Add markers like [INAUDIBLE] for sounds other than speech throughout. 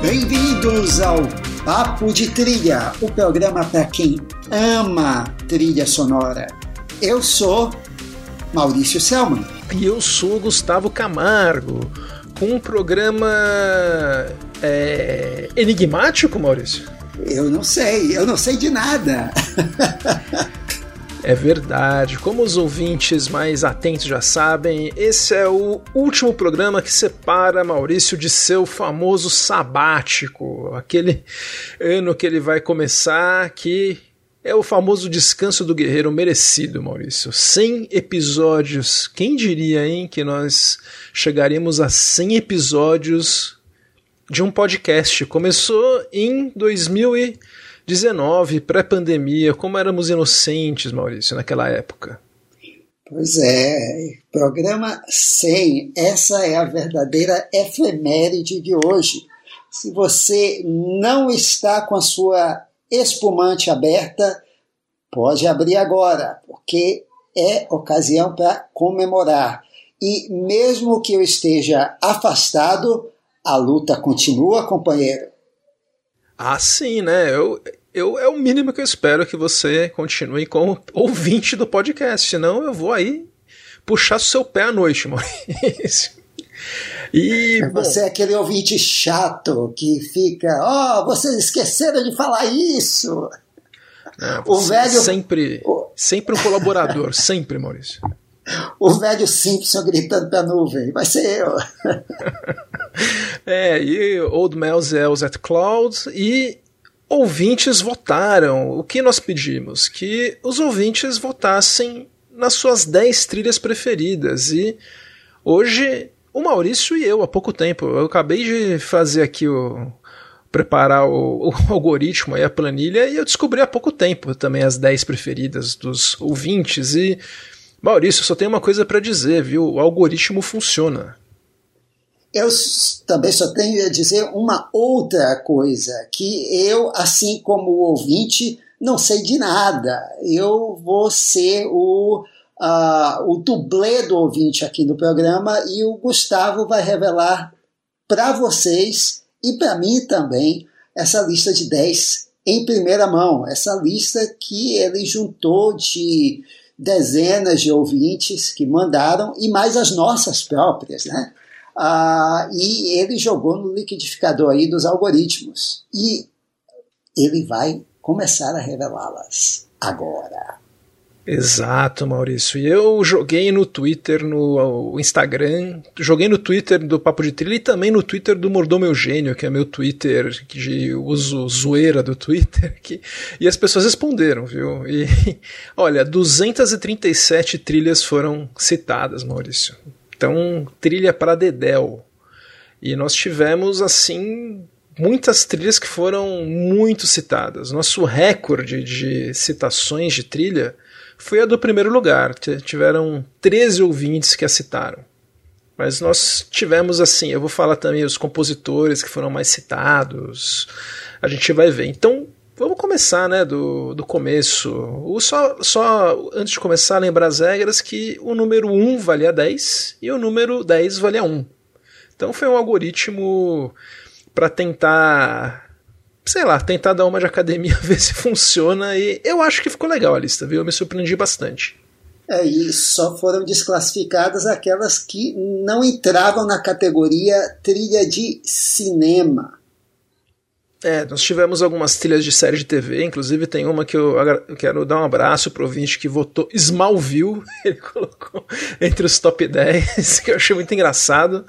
Bem-vindos ao Papo de Trilha, o programa para quem ama trilha sonora. Eu sou Maurício Selman. E eu sou Gustavo Camargo, com um programa é, enigmático, Maurício? Eu não sei, eu não sei de nada. É verdade. Como os ouvintes mais atentos já sabem, esse é o último programa que separa Maurício de seu famoso sabático, aquele ano que ele vai começar que é o famoso descanso do guerreiro merecido, Maurício. 100 episódios. Quem diria, hein, que nós chegaríamos a 100 episódios de um podcast? Começou em 2019, pré-pandemia. Como éramos inocentes, Maurício, naquela época. Pois é, programa 100. Essa é a verdadeira efeméride de hoje. Se você não está com a sua espumante aberta, pode abrir agora, porque é ocasião para comemorar. E mesmo que eu esteja afastado, a luta continua, companheiro. Ah, sim, né? Eu, eu, é o mínimo que eu espero que você continue como ouvinte do podcast, senão eu vou aí puxar seu pé à noite, Maurício. E, [LAUGHS] você é aquele ouvinte chato que fica, ó, oh, vocês esqueceram de falar isso. É, o velho sempre, o... sempre um colaborador, [LAUGHS] sempre, Maurício. O velho Simpson gritando pra nuvem, vai ser eu. [LAUGHS] é, e Old Mel's Elves at Cloud e ouvintes votaram. O que nós pedimos? Que os ouvintes votassem nas suas 10 trilhas preferidas. E hoje o Maurício e eu há pouco tempo. Eu acabei de fazer aqui o. preparar o, o [LAUGHS] algoritmo e a planilha e eu descobri há pouco tempo também as 10 preferidas dos ouvintes. E, Maurício, só tenho uma coisa para dizer, viu? O algoritmo funciona. Eu também só tenho a dizer uma outra coisa, que eu, assim como o ouvinte, não sei de nada. Eu vou ser o uh, o dublê do ouvinte aqui no programa e o Gustavo vai revelar para vocês e para mim também essa lista de 10 em primeira mão. Essa lista que ele juntou de dezenas de ouvintes que mandaram e mais as nossas próprias, né? Ah, e ele jogou no liquidificador aí dos algoritmos. E ele vai começar a revelá-las agora. Exato, Maurício. E eu joguei no Twitter, no Instagram, joguei no Twitter do Papo de Trilha e também no Twitter do Mordomo Eugênio, que é meu Twitter de uso zoeira do Twitter, que, e as pessoas responderam, viu? E [LAUGHS] olha, 237 trilhas foram citadas, Maurício. Então, trilha para Dedel. E nós tivemos, assim, muitas trilhas que foram muito citadas. Nosso recorde de citações de trilha foi a do primeiro lugar. Tiveram 13 ouvintes que a citaram. Mas nós tivemos assim, eu vou falar também os compositores que foram mais citados. A gente vai ver. Então, vamos começar, né, do, do começo. O só, só antes de começar, lembrar as regras que o número 1 valia 10 e o número 10 valia 1. Então foi um algoritmo para tentar sei lá, tentar dar uma de academia, [LAUGHS] ver se funciona. E eu acho que ficou legal a lista, viu? Eu me surpreendi bastante. É, e só foram desclassificadas aquelas que não entravam na categoria trilha de cinema. É, nós tivemos algumas trilhas de série de TV, inclusive tem uma que eu, eu quero dar um abraço pro ouvinte que votou Smallville, [LAUGHS] ele colocou entre os top [LAUGHS] 10, que eu achei muito engraçado.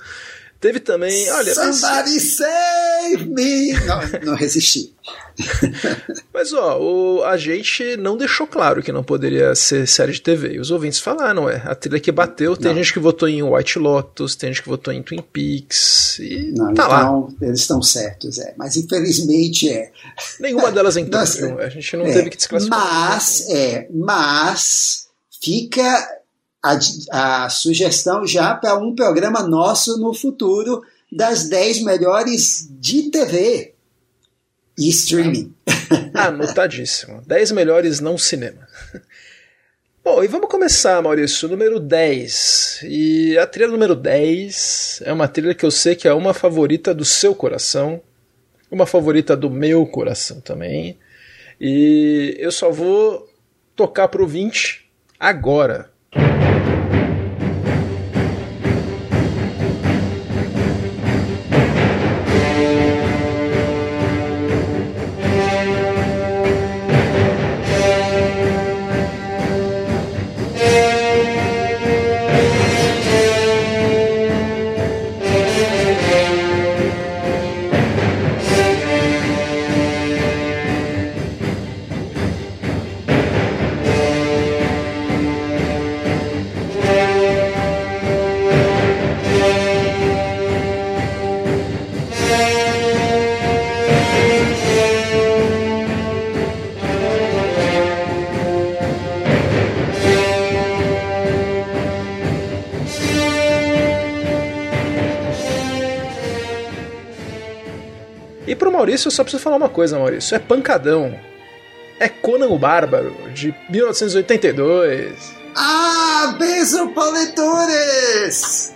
Teve também, olha. Somebody mas... save me! Não, não resisti. [LAUGHS] mas ó, o, a gente não deixou claro que não poderia ser série de TV. E os ouvintes falaram, é. A trilha que bateu, tem não. gente que votou em White Lotus, tem gente que votou em Twin Peaks. E não, tá então, lá. eles estão certos, é. Mas infelizmente é. Nenhuma delas [LAUGHS] entrou. A gente não é, teve que desclassificar. Mas, é, mas fica a, a sugestão já para um programa nosso no futuro das 10 melhores de TV e streaming. Anotadíssimo. 10 melhores não cinema. [LAUGHS] Bom, e vamos começar, Maurício, número 10. E a trilha número 10 é uma trilha que eu sei que é uma favorita do seu coração, uma favorita do meu coração também. E eu só vou tocar pro 20 agora. Maurício, eu só preciso falar uma coisa, Maurício. É pancadão. É Conan o Bárbaro, de 1982. Ah, beijo Poledores!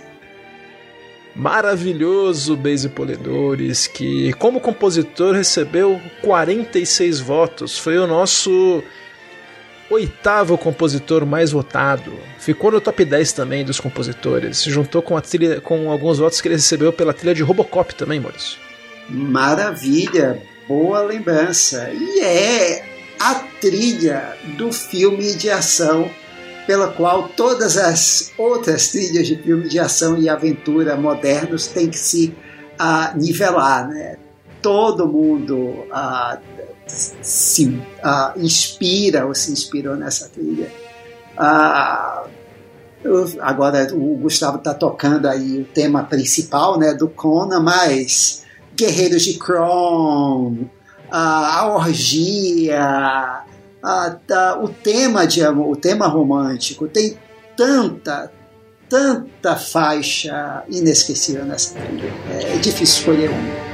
Maravilhoso Beijo Poledores, que como compositor recebeu 46 votos. Foi o nosso oitavo compositor mais votado. Ficou no top 10 também dos compositores. Se juntou com, a trilha, com alguns votos que ele recebeu pela trilha de Robocop também, Maurício. Maravilha, boa lembrança. E é a trilha do filme de ação pela qual todas as outras trilhas de filme de ação e aventura modernos têm que se nivelar. Né? Todo mundo uh, se uh, inspira ou se inspirou nessa trilha. agora o Gustavo está tocando aí o tema principal né, do Conan, mas Guerreiros de Kron, a orgia, a, a, o tema de amor, o tema romântico, tem tanta, tanta faixa inesquecível nessa trilha. É difícil escolher uma.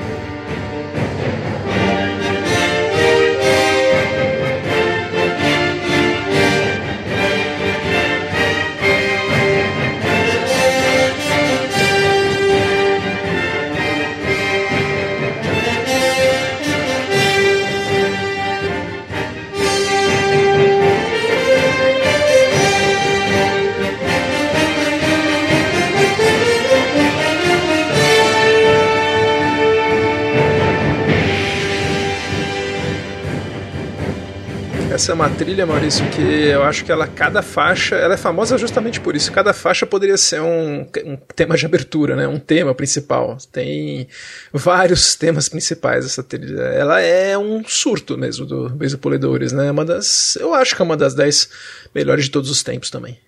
Essa é uma trilha, Maurício, que eu acho que ela, cada faixa, ela é famosa justamente por isso. Cada faixa poderia ser um, um tema de abertura, né? Um tema principal. Tem vários temas principais essa trilha. Ela é um surto mesmo do Beijo Poledores, né? Uma das, eu acho que é uma das dez melhores de todos os tempos também.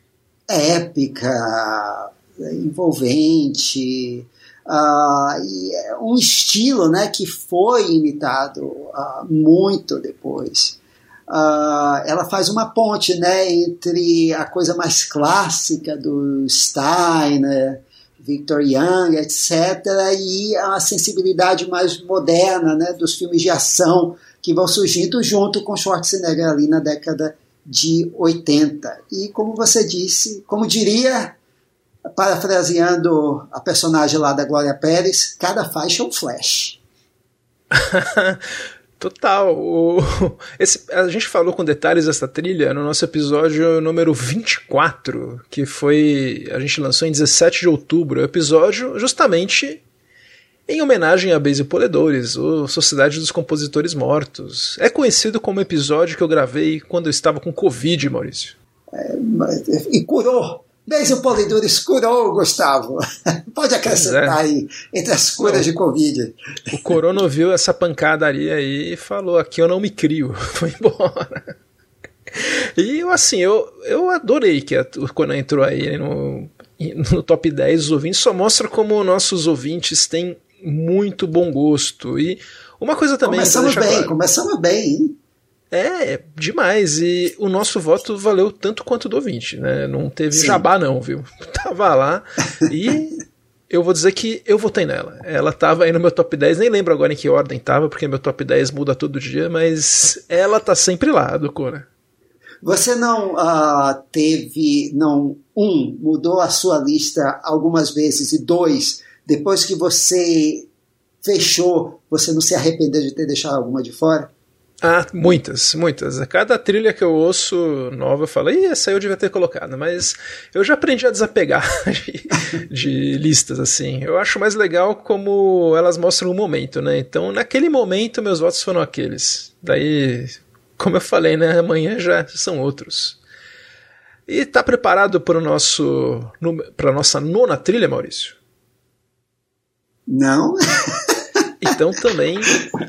Épica, envolvente, uh, um estilo, né? Que foi imitado uh, muito depois. Uh, ela faz uma ponte né, entre a coisa mais clássica do Steiner, Victor Young, etc., e a sensibilidade mais moderna né, dos filmes de ação que vão surgindo junto com Schwarzenegger ali na década de 80. E como você disse, como diria, parafraseando a personagem lá da Glória Pérez, cada faixa é um flash. [LAUGHS] Total. O, [LAUGHS] esse, a gente falou com detalhes dessa trilha no nosso episódio número 24, que foi. A gente lançou em 17 de outubro. O episódio justamente em homenagem a Base Poledores, ou Sociedade dos Compositores Mortos. É conhecido como episódio que eu gravei quando eu estava com Covid, Maurício. É, e curou Desde o Polidoro escurou, Gustavo. [LAUGHS] Pode acrescentar é. aí, entre as curas de Covid. O Corona viu essa pancadaria aí e falou: aqui eu não me crio. [LAUGHS] Foi embora. E assim, eu, eu adorei que a, quando entrou aí no, no top 10 dos ouvintes, só mostra como nossos ouvintes têm muito bom gosto. E uma coisa também. Começamos bem, claro, começamos bem, hein? É, demais. E o nosso voto valeu tanto quanto o do ouvinte, né? Não teve Sim. jabá, não, viu? [LAUGHS] Tava lá e eu vou dizer que eu votei nela. Ela tava aí no meu top 10, nem lembro agora em que ordem tava, porque meu top 10 muda todo dia, mas ela tá sempre lá, do Cora. Você não uh, teve, não, um, mudou a sua lista algumas vezes, e dois, depois que você fechou, você não se arrependeu de ter deixado alguma de fora? Ah, muitas, muitas. A cada trilha que eu ouço nova, eu falo, ih, essa eu devia ter colocado, mas eu já aprendi a desapegar [LAUGHS] de, de, listas, assim. Eu acho mais legal como elas mostram o momento, né? Então, naquele momento, meus votos foram aqueles. Daí, como eu falei, né? Amanhã já são outros. E tá preparado para o nosso, para nossa nona trilha, Maurício? Não. [LAUGHS] Então também.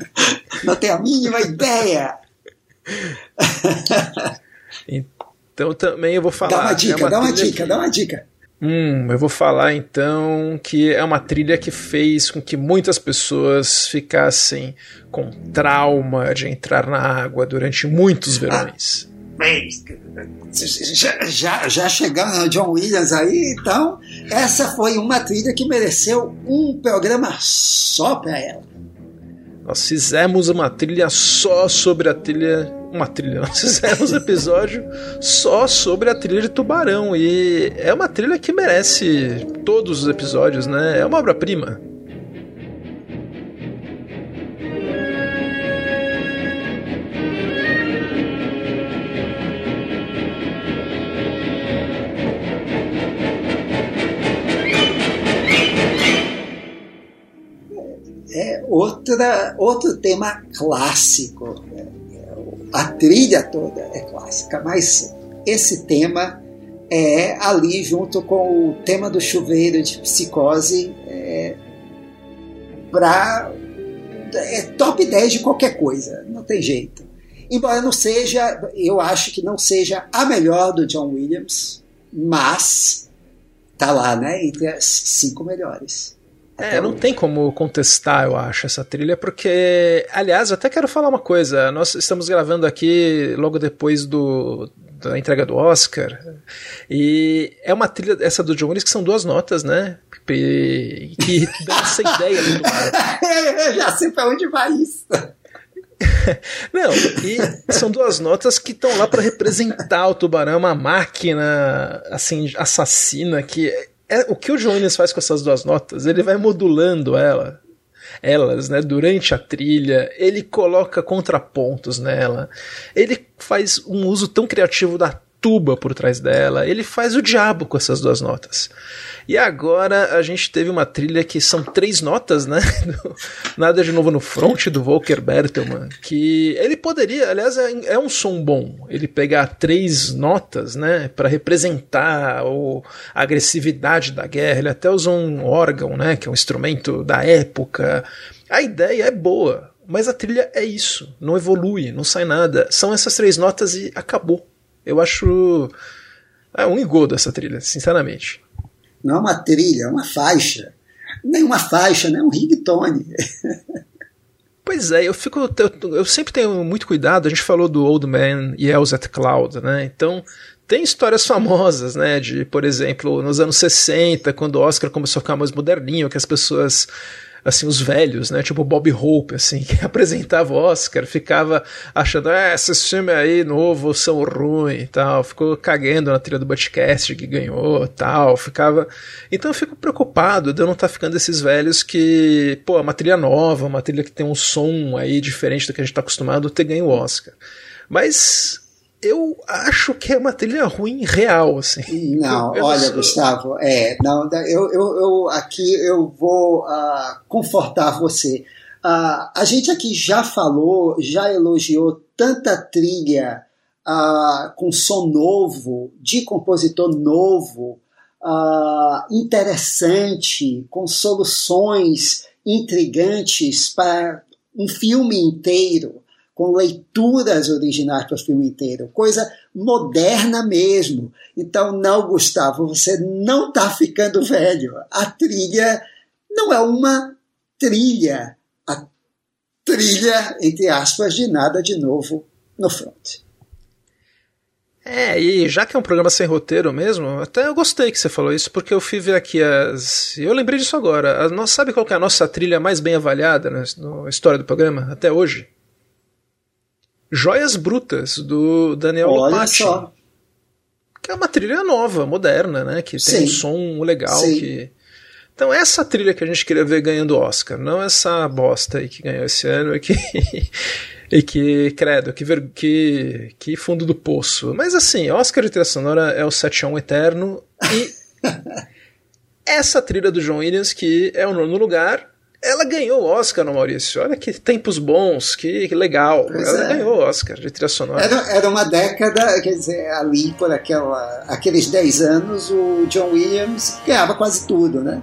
[LAUGHS] Não tenho a mínima ideia. Então também eu vou falar. Dá uma dica, é uma dá uma dica, que... dá uma dica. Hum, eu vou falar então que é uma trilha que fez com que muitas pessoas ficassem com trauma de entrar na água durante muitos verões. Ah, já, já, já chegando no John Williams aí, então, essa foi uma trilha que mereceu um programa só para ela. Nós fizemos uma trilha só sobre a trilha. Uma trilha, [LAUGHS] nós fizemos um episódio só sobre a trilha de Tubarão. E é uma trilha que merece todos os episódios, né? É uma obra-prima. Outra, outro tema clássico. A trilha toda é clássica, mas esse tema é ali junto com o tema do chuveiro de psicose é, para é top 10 de qualquer coisa, não tem jeito. Embora não seja, eu acho que não seja a melhor do John Williams, mas tá lá, né, entre as cinco melhores. É, não tem como contestar, eu acho, essa trilha, porque, aliás, até quero falar uma coisa. Nós estamos gravando aqui logo depois do, da entrega do Oscar, e é uma trilha, essa do John Williams, que são duas notas, né? Que, que [LAUGHS] dá essa ideia do Eu [LAUGHS] já sei pra onde vai isso. [LAUGHS] Não, e são duas notas que estão lá para representar o tubarão, uma máquina assim assassina que é, o que o Jones faz com essas duas notas, ele vai modulando ela, elas, né, durante a trilha, ele coloca contrapontos nela, ele faz um uso tão criativo da tuba por trás dela, ele faz o diabo com essas duas notas. E agora a gente teve uma trilha que são três notas, né? [LAUGHS] Nada de novo no front do Volker Bertelmann, que ele poderia, aliás, é, é um som bom, ele pegar três notas, né, para representar a agressividade da guerra. Ele até usou um órgão, né, que é um instrumento da época. A ideia é boa, mas a trilha é isso, não evolui, não sai nada. São essas três notas e acabou. Eu acho é um engodo essa trilha, sinceramente. Não é uma trilha, é uma faixa. Nem uma faixa, né? É um ringtone. [LAUGHS] Pois é, eu fico. Eu, eu, sempre tenho muito cuidado. A gente falou do Old Man Yells at Cloud, né? Então, tem histórias famosas, né? De, por exemplo, nos anos 60, quando o Oscar começou a ficar mais moderninho, que as pessoas assim, os velhos, né? Tipo Bob Hope, assim, [LAUGHS] que apresentava o Oscar, ficava achando, ah, esses filmes aí novo são ruins e tal, ficou cagando na trilha do Butcast que ganhou tal, ficava. Então eu fico preocupado de eu não estar tá ficando esses velhos que, pô, uma trilha nova, uma trilha que tem um som aí diferente do que a gente está acostumado, ter ganho o Oscar. Mas eu acho que é uma trilha ruim real, assim. Não, eu olha, sou... Gustavo, é, não, eu, eu, eu aqui eu vou uh, confortar você. Uh, a gente aqui já falou, já elogiou tanta trilha uh, com som novo, de compositor novo, interessante, com soluções intrigantes para um filme inteiro com leituras originais para o filme inteiro, coisa moderna mesmo. Então, não, Gustavo, você não está ficando velho. A trilha não é uma trilha. A trilha, entre aspas, de nada de novo no front. É, e já que é um programa sem roteiro mesmo, até eu gostei que você falou isso, porque eu fui ver aqui as. Eu lembrei disso agora. A sabe qual é a nossa trilha mais bem avaliada na, na história do programa, até hoje? Joias Brutas, do Daniel Olha Lopati. só. Que é uma trilha nova, moderna, né? Que tem Sim. um som legal. Sim. Que... Então, essa trilha que a gente queria ver ganhando Oscar, não essa bosta aí que ganhou esse ano e que. [LAUGHS] e que, credo, que, ver... que, que fundo do poço. Mas assim, Oscar de trilha sonora é o 7 a 1 eterno e. [LAUGHS] essa trilha do John Williams, que é o nono lugar, ela ganhou o Oscar, no Maurício. Olha que tempos bons, que, que legal. Pois ela é. ganhou o Oscar de trilha sonora. Era, era uma década, quer dizer, ali por aquela, aqueles 10 anos, o John Williams ganhava quase tudo, né?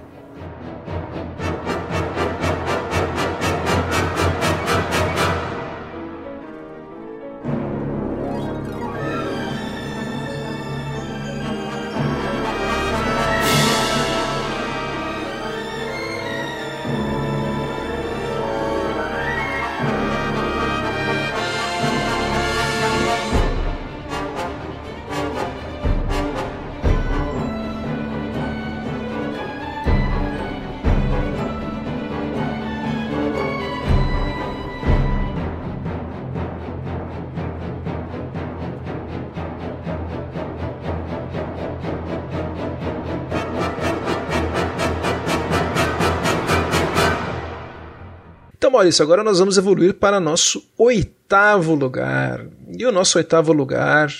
Então, Maurício, agora nós vamos evoluir para nosso oitavo lugar. E o nosso oitavo lugar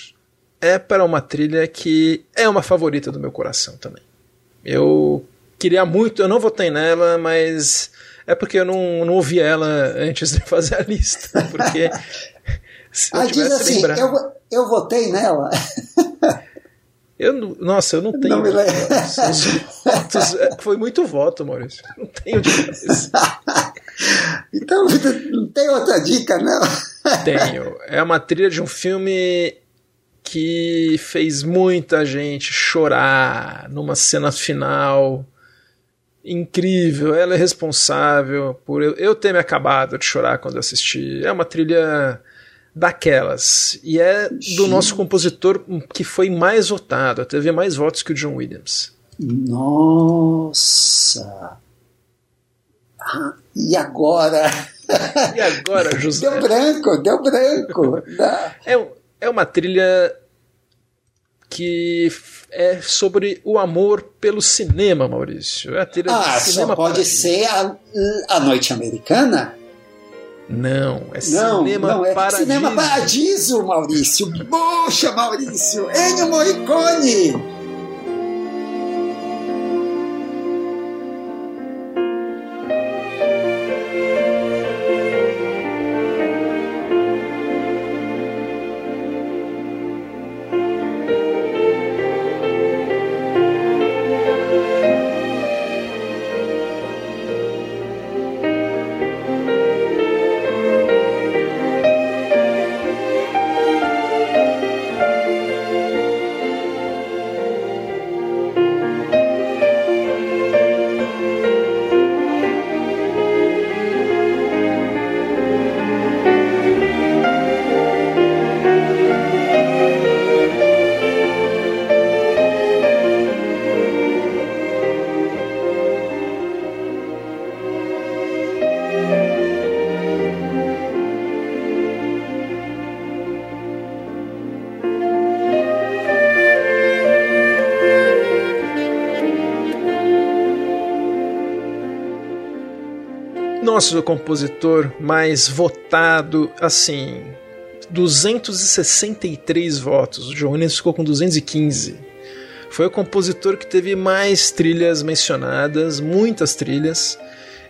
é para uma trilha que é uma favorita do meu coração também. Eu queria muito, eu não votei nela, mas é porque eu não, não ouvi ela [LAUGHS] antes de fazer a lista. Porque [LAUGHS] se eu Ah, diz assim, eu, eu votei nela. [LAUGHS] Eu, nossa, eu não tenho. Não me lembro. É, foi muito voto, Maurício. Não tenho de cabeça. Então, não tem outra dica, não? Tenho. É uma trilha de um filme que fez muita gente chorar numa cena final incrível. Ela é responsável por eu, eu ter me acabado de chorar quando eu assisti. É uma trilha daquelas. E é do Gente. nosso compositor que foi mais votado. Teve mais votos que o John Williams. Nossa! Ah, e agora? E agora, [LAUGHS] José? Deu branco, deu branco. Dá- É, é uma trilha que é sobre o amor pelo cinema, Maurício. É a trilha Ah, do cinema só pode ser a, a Noite Americana? Não, é Não, cinema não é paradiso. Cinema Paradiso, Maurício. Poxa, Maurício. Ennio Morricone. Nosso compositor mais votado, assim, 263 votos. O John Williams ficou com 215. Foi o compositor que teve mais trilhas mencionadas, muitas trilhas.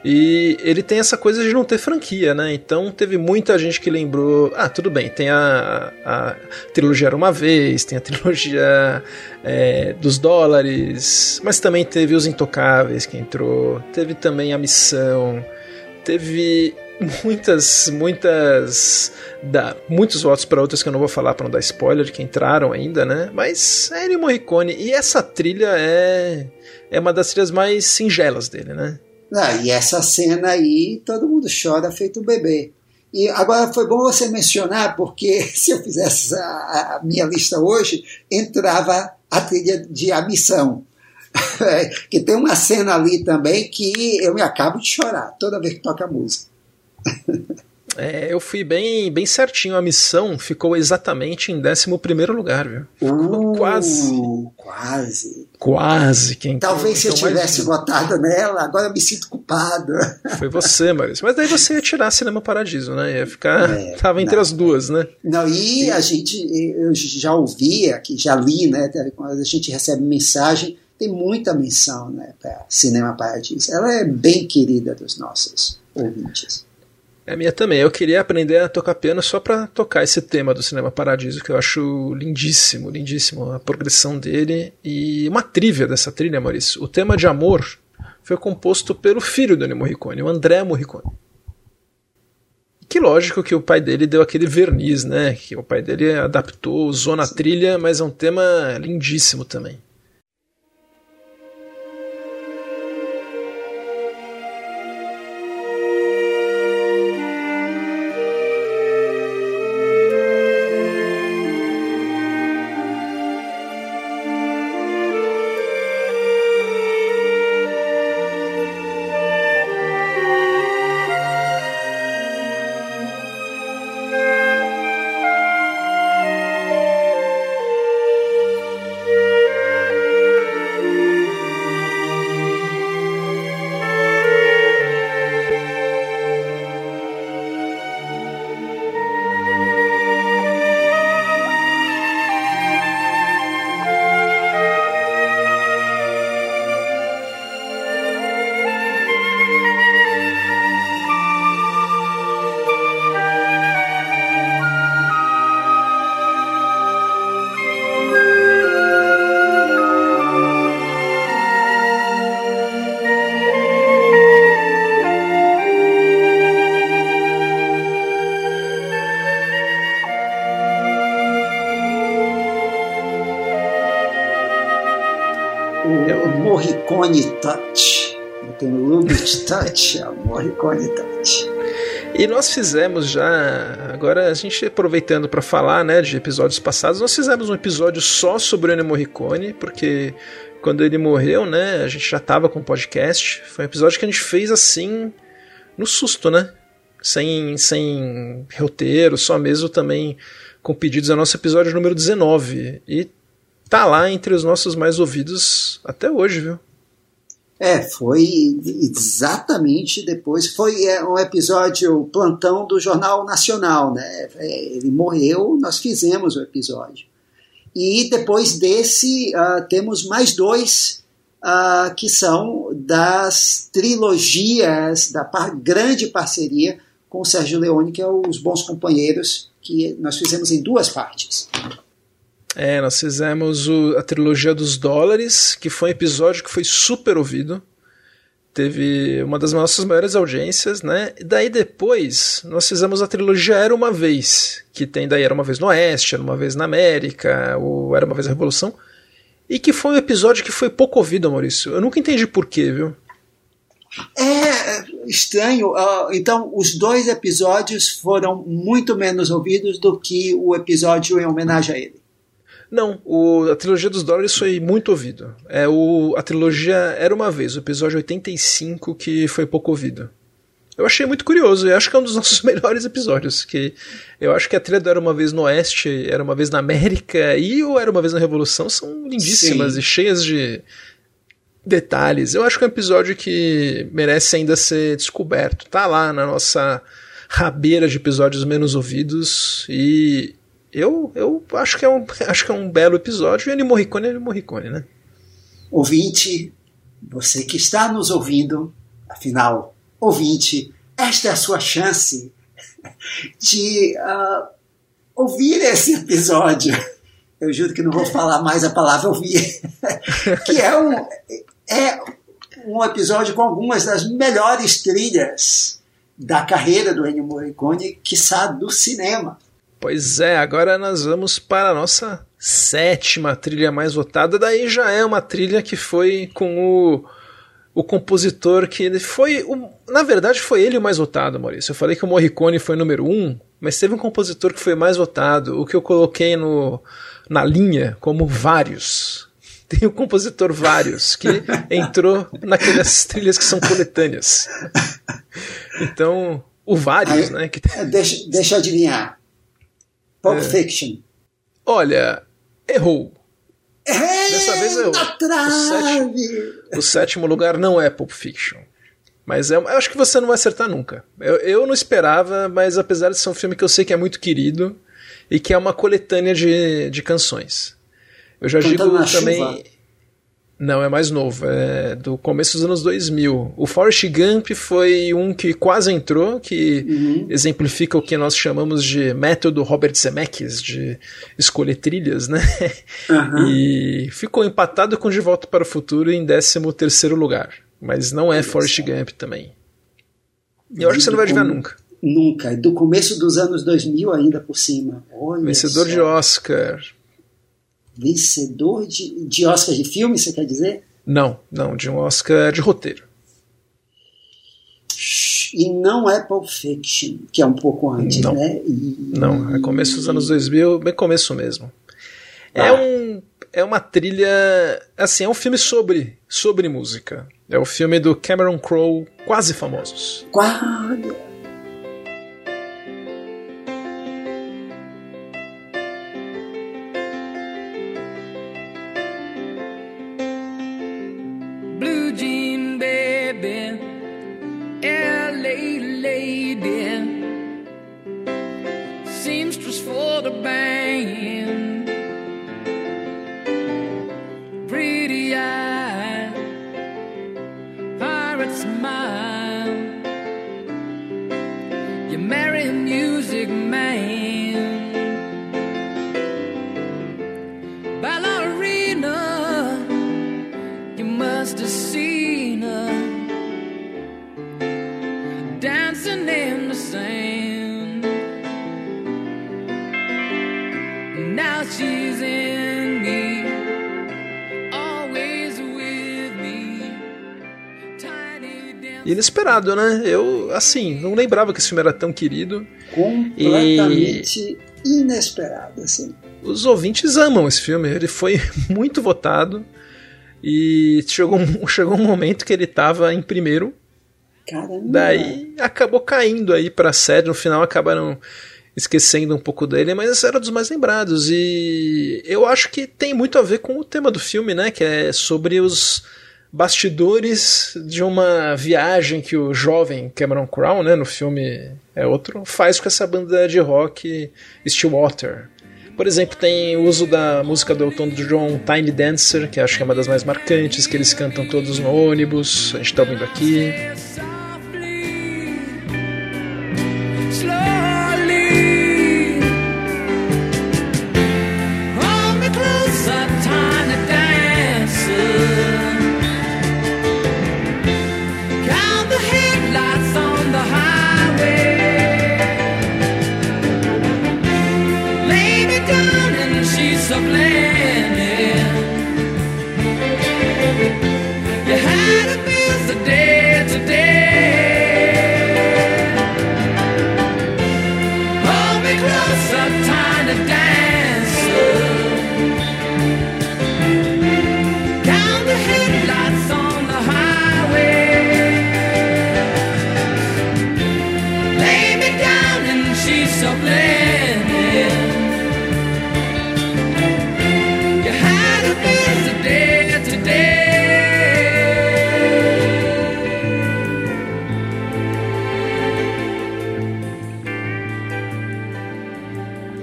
E ele tem essa coisa de não ter franquia, né? Então teve muita gente que lembrou. Ah, tudo bem, tem a, a trilogia Era uma Vez, tem a trilogia é, dos dólares, mas também teve Os Intocáveis que entrou, teve também A Missão, teve muitas, muitas. Da, muitos votos para outras que eu não vou falar para não dar spoiler, que entraram ainda, né? Mas é Ennio Morricone. E essa trilha é, é uma das trilhas mais singelas dele, né? Ah, e essa cena aí, todo mundo chora feito um bebê. E agora foi bom você mencionar, porque [LAUGHS] se eu fizesse a, a minha lista hoje, entrava a trilha de A Missão. [LAUGHS] que tem uma cena ali também que eu me acabo de chorar toda vez que toca a música. [LAUGHS] É, eu fui bem, bem certinho. A missão ficou exatamente em 11 lugar, viu? Uh, quase. Quase. Quase. Quem Talvez se eu tivesse votado nela, agora eu me sinto culpado. [LAUGHS] Foi você, Maurício. Mas daí você ia tirar Cinema Paradiso, né? Ia ficar. É, tava entre não, as duas, né? Não, e a gente, eu já ouvia, que já li, né? Quando a gente recebe mensagem, tem muita menção, né? Para Cinema Paradiso. Ela é bem querida dos nossos ouvintes. É minha também. Eu queria aprender a tocar piano só para tocar esse tema do Cinema Paradiso, que eu acho lindíssimo, lindíssimo a progressão dele. E uma trivia dessa trilha, Maurício. O tema de amor foi composto pelo filho do Ennio Morricone, o André Morricone. Que lógico que o pai dele deu aquele verniz, né? Que o pai dele adaptou, usou na trilha, mas é um tema lindíssimo também. Touch, Morricone Touch. E nós fizemos já, agora a gente aproveitando para falar né, de episódios passados, nós fizemos um episódio só sobre o Ennio Morricone, porque quando ele morreu, né, a gente já tava com o podcast. Foi um episódio que a gente fez assim, no susto, né? Sem, sem roteiro, só mesmo também com pedidos. É nosso episódio número 19. E tá lá entre os nossos mais ouvidos até hoje, viu? É, foi exatamente depois. Foi é, um episódio plantão do Jornal Nacional, né? É, ele morreu, nós fizemos o episódio. E depois desse, uh, temos mais dois uh, que são das trilogias, da par grande parceria com o Sérgio Leone, que é Os Bons Companheiros, que nós fizemos em duas partes. É, nós fizemos o, a trilogia dos dólares, que foi um episódio que foi super ouvido. Teve uma das nossas maiores audiências, né? E daí depois nós fizemos a trilogia Era Uma Vez, que tem daí Era Uma Vez no Oeste, Era Uma Vez na América, o Era Uma Vez na Revolução. E que foi um episódio que foi pouco ouvido, Maurício. Eu nunca entendi porquê, viu? É estranho. então, os dois episódios foram muito menos ouvidos do que o episódio em homenagem a ele. Não, o, a trilogia dos dólares foi muito ouvido. É, o, a trilogia Era Uma Vez, o episódio 85, que foi pouco ouvido. Eu achei muito curioso, e acho que é um dos [LAUGHS] nossos melhores episódios. Que eu acho que a trilha do Era Uma Vez no Oeste, Era Uma Vez na América e o Era Uma Vez na Revolução são lindíssimas Sim. e cheias de detalhes. Eu acho que é um episódio que merece ainda ser descoberto. Tá lá na nossa rabeira de episódios menos ouvidos e eu, eu acho, que é um, [LAUGHS] acho que é um belo episódio. E Ennio Morricone Ennio Morricone, né? Ouvinte, você que está nos ouvindo, afinal, ouvinte, esta é a sua chance [LAUGHS] de uh, ouvir esse [LAUGHS] episódio. Eu juro que não vou falar mais a palavra ouvir, que é um, é um episódio com algumas das melhores trilhas da carreira do Ennio Morricone, que sabe do cinema. Pois é, agora nós vamos para a nossa sétima trilha mais votada. Daí já é uma trilha que foi com o o compositor que ele foi. O, na verdade, foi ele o mais votado, Maurício. Eu falei que o Morricone foi número um, mas teve um compositor que foi mais votado, o que eu coloquei no, na linha como vários. Tem o compositor Vários, que [LAUGHS] entrou naquelas trilhas que são coletâneas. Então, o Vários, Aí, né? Que... Deixa, deixa eu adivinhar. Pulp é. Fiction. Olha, errou. Errei, Dessa vez errou. O sétimo, o sétimo lugar não é Pulp Fiction. Mas é, eu acho que você não vai acertar nunca. Eu, eu não esperava, mas apesar de ser um filme que eu sei que é muito querido e que é uma coletânea de, de canções. Eu já Cantando digo também. Chuva. Não, é mais novo, é do começo dos anos 2000. O Forrest Gump foi um que quase entrou, que uhum. exemplifica o que nós chamamos de método Robert Zemeckis, de escolher trilhas, né? Uhum. E ficou empatado com De Volta para o Futuro em 13 terceiro lugar. Mas não é Forrest Gump também. Eu acho que você não vai adivinhar nunca. Nunca. Do começo dos anos 2000 ainda por cima. Olha Vencedor só. de Oscar. Vencedor de, de Oscar de filme, você quer dizer? Não, não, de um Oscar de roteiro. E não é Pulp Fiction, que é um pouco antes, não. né? E... Não, é começo dos anos 2000, bem começo mesmo. É ah. É, um, é uma trilha. Assim, é um filme sobre, sobre música. É o filme do Cameron Crowe, Quase Famosos. Quase. Né? Eu, assim, não lembrava que esse filme era tão querido. Completamente e... inesperado, assim. Os ouvintes amam esse filme, ele foi [LAUGHS] muito votado. E chegou, chegou um momento que ele estava em primeiro. Caramba. Daí acabou caindo aí pra sede, no final acabaram esquecendo um pouco dele, mas esse era dos mais lembrados. E eu acho que tem muito a ver com o tema do filme, né? Que é sobre os bastidores de uma viagem que o jovem Cameron Crowe, né, no filme é outro, faz com essa banda de rock Stillwater. Por exemplo, tem o uso da música do Elton John, Tiny Dancer, que acho que é uma das mais marcantes, que eles cantam todos no ônibus, a gente está ouvindo aqui.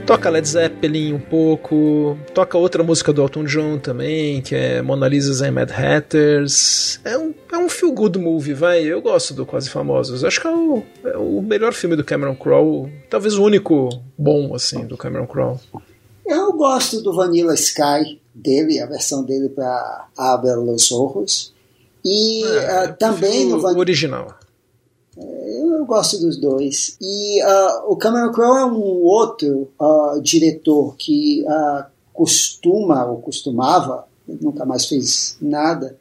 Toca Led Zeppelin um pouco, toca outra música do Elton John também, que é Mona Lisa's and Mad Hatters. É um, é um feel good movie, vai. Eu gosto do Quase Famosos. Acho que é o, é o melhor filme do Cameron Crowe, talvez o único bom, assim, do Cameron Crowe. Eu gosto do Vanilla Sky dele, a versão dele para Abel Los Ojos. E é, uh, também no Van... original. Eu gosto dos dois. E uh, o Cameron Crowe é um outro uh, diretor que uh, costuma, ou costumava, nunca mais fez nada,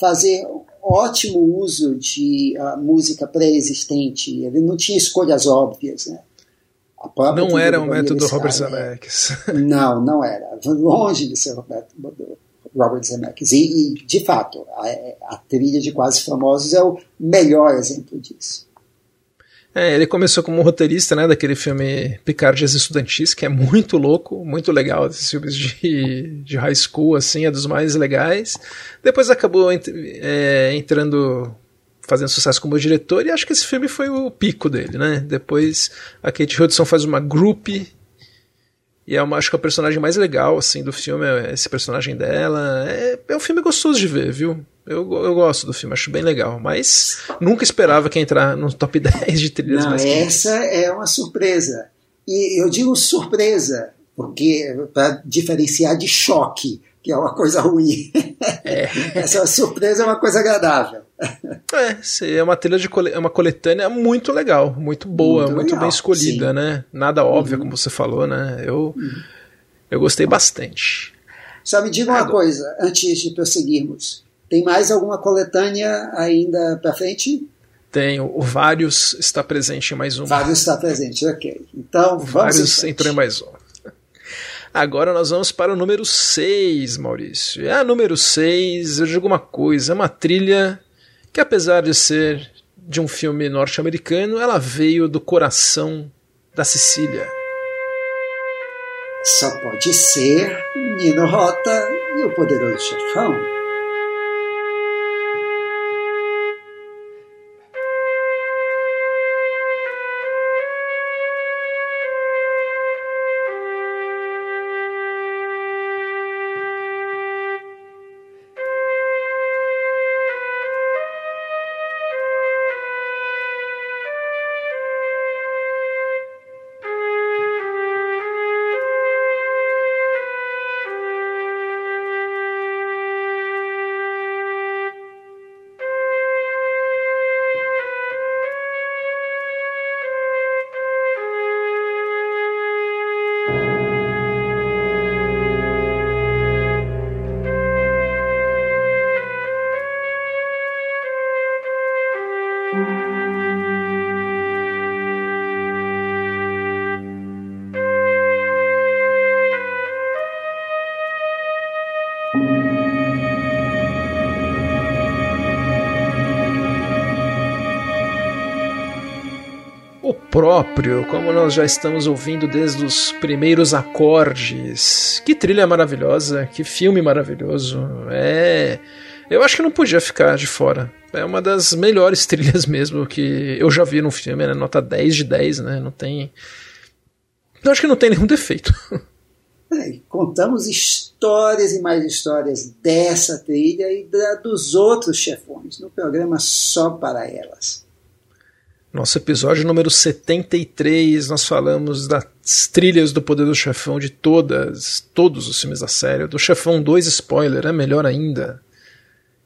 fazer ótimo uso de música pré-existente. Ele não tinha escolhas óbvias, né? Não era um método Robert Zemeckis. Não, não era. [LAUGHS] Longe de ser Robert, Robert Zemeckis. E, e, de fato, a, a trilha de Quase Famosos é o melhor exemplo disso. É, ele começou como roteirista, né, daquele filme Picardias Estudantis, que é muito louco, muito legal, esses filmes de, de high school, assim, é dos mais legais. Depois acabou é, entrando, fazendo sucesso como diretor, e acho que esse filme foi o pico dele, né. Depois a Kate Hudson faz uma group, e é uma, acho que é o personagem mais legal, assim, do filme, é esse personagem dela. É, é um filme gostoso de ver, viu? Eu, eu gosto do filme, acho bem legal, mas nunca esperava que entrar no top [LAUGHS] 10 de trilhas Não, mais Essa é uma surpresa. E eu digo surpresa, porque para diferenciar de choque, que é uma coisa ruim. É. [LAUGHS] Essa surpresa é uma coisa agradável. É, é uma trilha de é uma coletânea muito legal, muito boa, muito, muito bem escolhida, sim. né? Nada óbvio, uhum. como você falou, né? Eu, uhum. eu gostei bastante. Só me diga uma coisa, antes de prosseguirmos. Tem mais alguma coletânea ainda para frente? Tem, o Vários está presente em mais um. Vários está presente, ok. Então, vamos Vários entrou em mais um. Agora nós vamos para o número 6, Maurício. A número 6, eu digo uma coisa, é uma trilha que apesar de ser de um filme norte-americano, ela veio do coração da Sicília. Só pode ser Nino Rota e o Poderoso Chefão. Próprio, como nós já estamos ouvindo desde os primeiros acordes. Que trilha maravilhosa, que filme maravilhoso. É. Eu acho que não podia ficar de fora. É uma das melhores [LAUGHS] trilhas mesmo que eu já vi no filme, né? Nota 10 de 10, né? Não tem. Eu acho que não tem nenhum defeito. [LAUGHS] É, contamos histórias e mais histórias dessa trilha e da, dos outros chefões no programa só para elas. Nosso episódio número 73, nós falamos das trilhas do Poder do Chefão de todas, todos os filmes da série. Do Chefão 2, spoiler, é melhor ainda.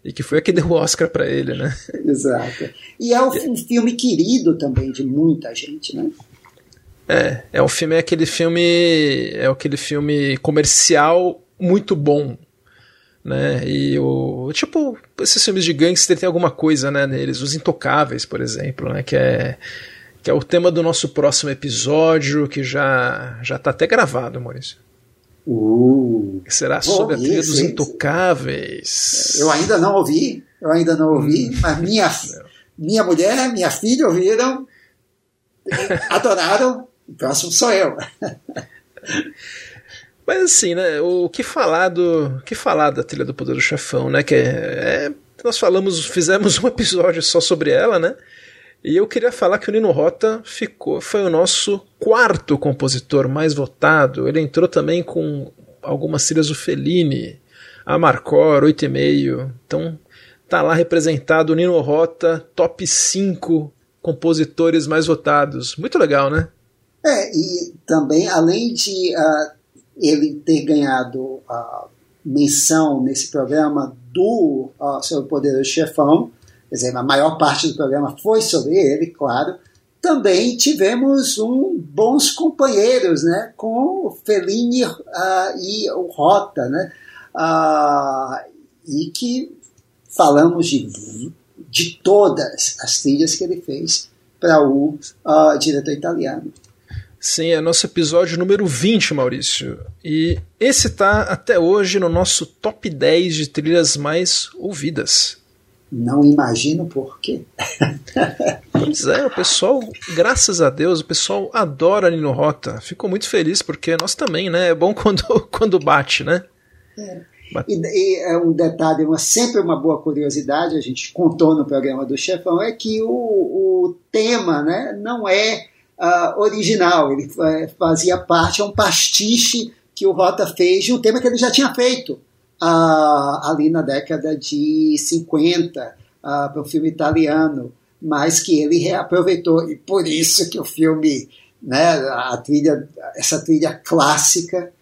E que foi a que deu o Oscar para ele, né? [LAUGHS] Exato. E é um filme querido também de muita gente, né? É, é um filme, é aquele filme, é aquele filme comercial muito bom, né? E o tipo esses filmes de gangster tem alguma coisa, né, neles, os intocáveis, por exemplo, né, que é que é o tema do nosso próximo episódio, que já já tá até gravado, Maurício. Uh, será sobre a trilha dos intocáveis. Eu ainda não ouvi, eu ainda não ouvi, hum. mas minha [LAUGHS] minha mulher, minha filha ouviram, [LAUGHS] adoraram. O próximo sou eu. [LAUGHS] Mas assim, né, o que falar do que falar da trilha do Poder do Chefão, né, que é, é, nós falamos, fizemos um episódio só sobre ela, né? E eu queria falar que o Nino Rota ficou, foi o nosso quarto compositor mais votado. Ele entrou também com algumas trilhas do Fellini, a Marcor, 8,5. Então, tá lá representado o Nino Rota, top 5 compositores mais votados. Muito legal, né? É, e também, além de uh, ele ter ganhado a menção nesse programa do uh, Seu Poderoso Chefão, quer dizer, a maior parte do programa foi sobre ele, claro. Também tivemos um bons companheiros, né, com o Fellini uh, e o Rota, né, uh, e que falamos de, de todas as trilhas que ele fez para o uh, diretor italiano. Sim, é nosso episódio número 20, Maurício. E esse tá até hoje no nosso top 10 de trilhas mais ouvidas. Não imagino por quê. [LAUGHS] pois é, o pessoal, graças a Deus, o pessoal adora Nino Rota. Fico muito feliz porque nós também, né? É bom [LAUGHS] quando, quando bate, né? É. E, e, é um detalhe, uma, sempre uma boa curiosidade, a gente contou no programa do Chefão, é que o, o tema né, não é uh, original, ele uh, fazia parte, é um pastiche que o Rota fez de um tema que ele já tinha feito uh, ali na década de 50 uh, para o filme italiano, mas que ele reaproveitou, e por isso que o filme, né, a trilha, essa trilha clássica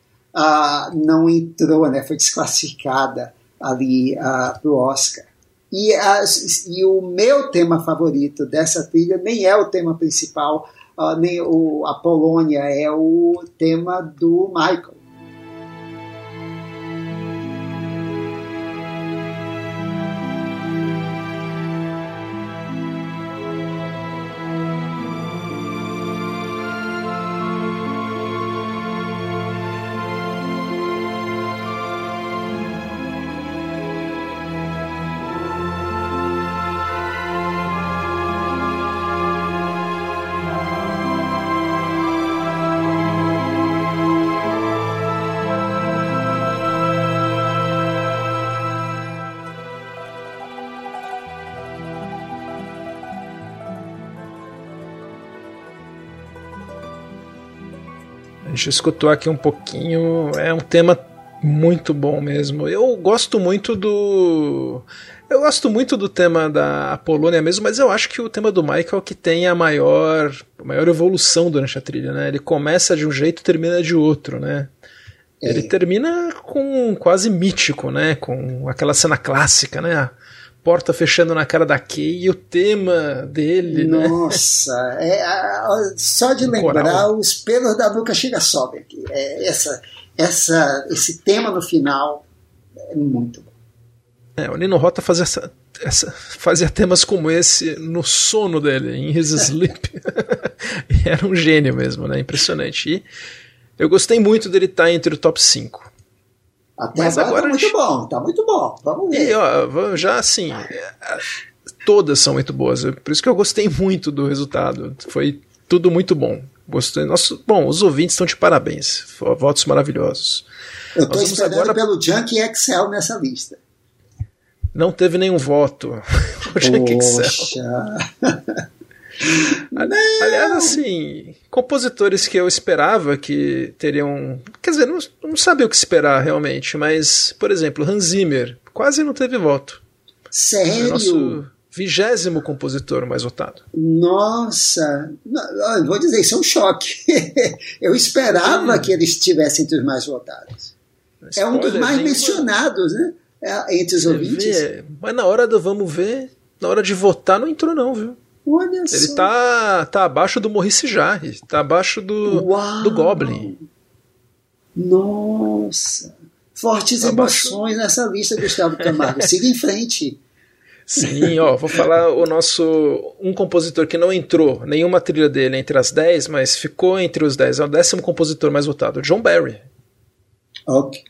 não entrou, né, foi desclassificada ali para o Oscar. E, as, e, o meu tema favorito dessa trilha nem é o tema principal, o, a Polônia, é o tema do Michael. Gente escutou aqui um pouquinho. É um tema muito bom mesmo. Eu gosto muito do. Eu gosto muito do tema da Polônia mesmo, mas eu acho que o tema do Michael que tem a maior, a maior evolução durante a trilha, né? Ele começa de um jeito e termina de outro, né? É. Ele termina com quase mítico, né? Com aquela cena clássica, né? Porta fechando na cara da Kay e o tema dele, né? Nossa, né? é, só de lembrar Coral. os pelos da nuca chega sobe aqui. É, essa, essa, esse tema no final é muito bom. É, o Nino Rota fazia, essa, essa, fazia temas como esse no sono dele, em His [LAUGHS] Sleep. [LAUGHS] era um gênio mesmo, né? Impressionante. E eu gostei muito dele estar entre o top 5. Até Mas agora, agora tá muito bom, tá muito bom. Vamos ver. E, ó, já assim, todas são muito boas. Por isso que eu gostei muito do resultado. Foi tudo muito bom. Gostei. Nosso, bom, os ouvintes estão de parabéns. Votos maravilhosos. Eu estou esperando agora... pelo Junk Excel nessa lista. Não teve nenhum voto. [LAUGHS] Junk [LAUGHS] Excel. Aliás, assim, compositores que eu esperava que teriam. Quer dizer, não, não sabia o que esperar realmente, mas, por exemplo, Hans Zimmer quase não teve voto. Sério? É nosso vigésimo compositor mais votado. Nossa! Não, vou dizer, isso é um choque. [LAUGHS] eu esperava que ele estivesse entre os mais votados. É um dos mais mencionados, né? É, entre os ouvintes. Vê, mas na hora do vamos ver, na hora de votar, não entrou, não, viu? Olha Ele só. tá, tá abaixo do Maurice Jarre, tá abaixo do, do Goblin. Nossa! Fortes tá emoções abaixo. nessa lista, Gustavo Camargo. [LAUGHS] Siga em frente. Sim, ó, vou falar o nosso. Um compositor que não entrou nenhuma trilha dele entre as 10, mas ficou entre os 10. É o décimo compositor mais votado, John Barry. Ok.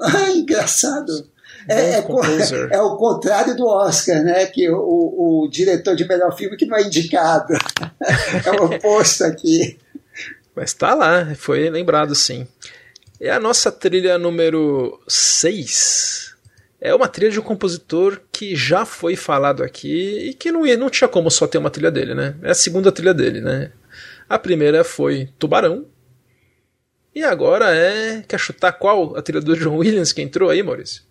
Ah, [LAUGHS] engraçado. É, é, [LAUGHS] é, o contrário do Oscar, né? Que o, o, o diretor de melhor filme que não é indicado. [LAUGHS] é o oposto aqui. Mas tá lá, foi lembrado sim. É a nossa trilha número 6. É uma trilha de um compositor que já foi falado aqui e que não, não tinha como só ter uma trilha dele, né? É a segunda trilha dele, né? A primeira foi Tubarão. E agora é. Quer chutar qual a trilha do John Williams que entrou aí, Maurício?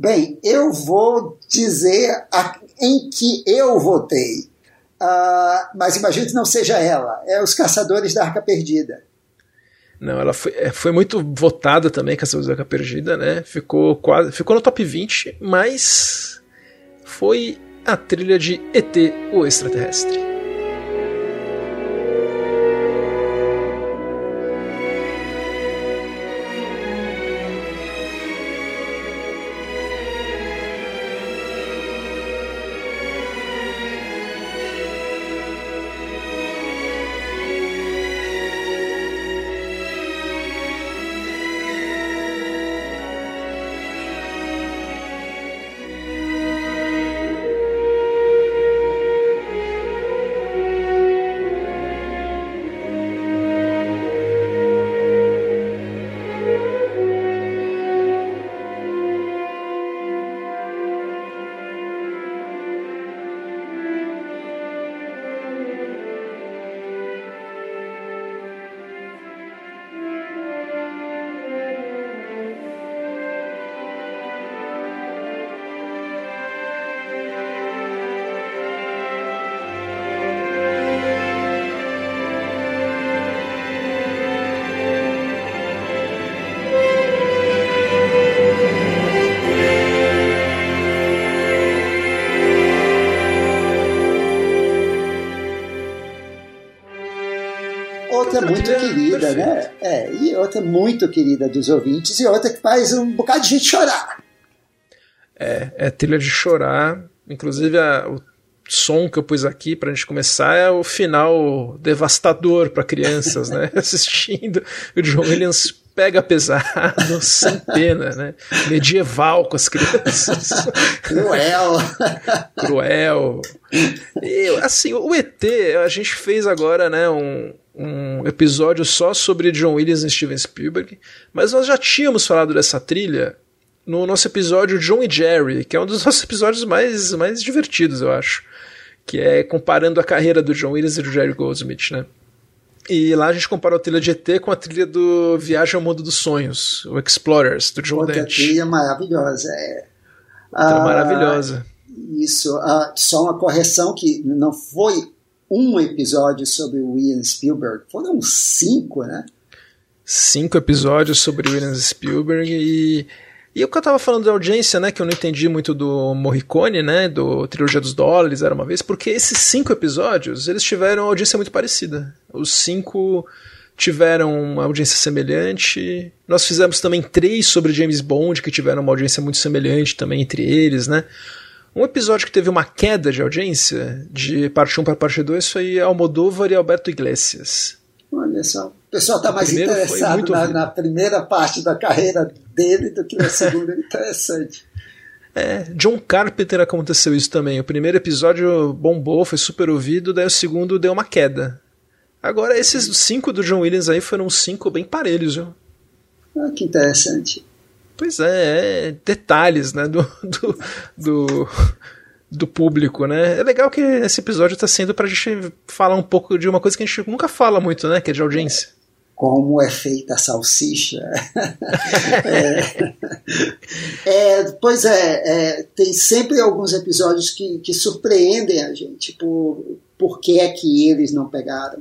Bem, eu vou dizer a, em que eu votei. Uh, mas imagino que não seja ela. É os Caçadores da Arca Perdida. Não, ela foi, é, foi muito votada também, Caçadores da Arca Perdida, né? Ficou quase, ficou no top 20, mas foi a trilha de ET, o extraterrestre. Outra muito querida dos ouvintes, e outra que faz um bocado de gente chorar. É, é trilha de chorar. Inclusive, a, o som que eu pus aqui pra gente começar é o final devastador para crianças, né? [LAUGHS] Assistindo. O John Williams pega pesado, [LAUGHS] sem pena, né? Medieval com as crianças. [LAUGHS] Cruel. Cruel. E, assim, o ET, a gente fez agora, né, um, um episódio só sobre John Williams e Steven Spielberg, mas nós já tínhamos falado dessa trilha no nosso episódio John e Jerry, que é um dos [LAUGHS] nossos episódios mais, mais divertidos, eu acho. Que é comparando a carreira do John Williams e do Jerry Goldsmith, né? E lá a gente comparou a trilha de ET com a trilha do Viagem ao Mundo dos Sonhos, o Explorers, do Joe Outra Dante. trilha maravilhosa, é. Ah, maravilhosa. Isso, ah, só uma correção que não foi um episódio sobre o William Spielberg, foram cinco, né? Cinco episódios sobre William Spielberg e e o que eu tava falando da audiência, né, que eu não entendi muito do Morricone, né, do Trilogia dos Dólares, era uma vez, porque esses cinco episódios, eles tiveram uma audiência muito parecida. Os cinco tiveram uma audiência semelhante. Nós fizemos também três sobre James Bond, que tiveram uma audiência muito semelhante também entre eles, né. Um episódio que teve uma queda de audiência, de parte 1 para parte 2, foi Almodóvar e Alberto Iglesias. Olha só. O pessoal está mais interessado na, na, primeira parte da carreira dele do que na segunda. Interessante. É, John Carpenter aconteceu isso também. O primeiro episódio bombou, foi super ouvido, daí o segundo deu uma queda. Agora, esses cinco do John Williams aí foram cinco bem parelhos, viu? Ah, que interessante. Pois é, é detalhes, né, do, do, do, do, público, né? É legal que esse episódio está sendo pra gente falar um pouco de uma coisa que a gente nunca fala muito, né, que é de audiência como é feita a salsicha. [LAUGHS] é, é, pois é, é, tem sempre alguns episódios que, que surpreendem a gente por, por que é que eles não pegaram,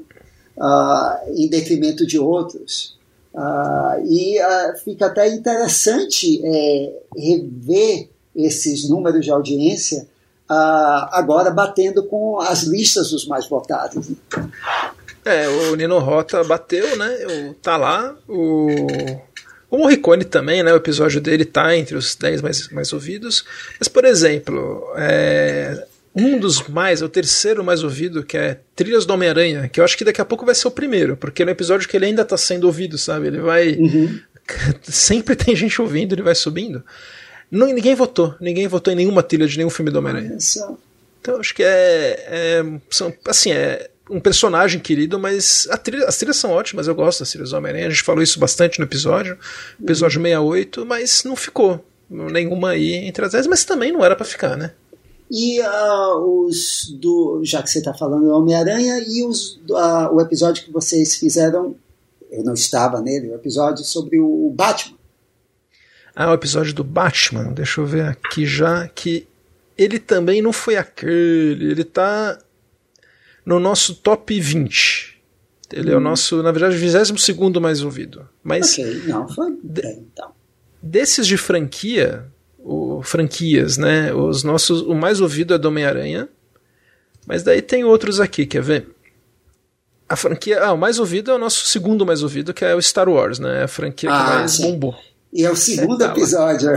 uh, em detrimento de outros. Uh, e uh, fica até interessante é, rever esses números de audiência agora batendo com as listas dos mais votados. É, o Nino Rota bateu, né? O, tá lá. O, o Morricone também, né? O episódio dele tá entre os 10 mais, mais ouvidos. Mas, por exemplo, é, um dos mais, é o terceiro mais ouvido, que é Trilhas do Homem-Aranha, que eu acho que daqui a pouco vai ser o primeiro, porque é um episódio que ele ainda tá sendo ouvido, sabe? Ele vai. Uhum. [LAUGHS] Sempre tem gente ouvindo, ele vai subindo. Não, ninguém votou, ninguém votou em nenhuma trilha de nenhum filme do Homem-Aranha. Então acho que é, é, são, assim, é, um personagem querido, mas trilha, as trilhas são ótimas, eu gosto das trilhas do Homem-Aranha, a gente falou isso bastante no episódio, episódio 68, mas não ficou nenhuma aí entre as 10, mas também não era para ficar, né? E uh, os do. Já que você está falando do Homem-Aranha, e os, uh, o episódio que vocês fizeram, eu não estava nele, o episódio sobre o Batman. Ah, o episódio do Batman, deixa eu ver aqui já, que ele também não foi aquele, ele tá no nosso top 20. Ele hum. é o hum. nosso, na verdade, 22 mais ouvido. Mas. Ok, não, foi bem, então. Desses de franquia, o, franquias, né? Os nossos, o mais ouvido é do Homem-Aranha. Mas daí tem outros aqui, quer ver? A franquia. Ah, o mais ouvido é o nosso segundo mais ouvido, que é o Star Wars, né? A franquia ah, que mais sim. bombou. E é o segundo é, episódio.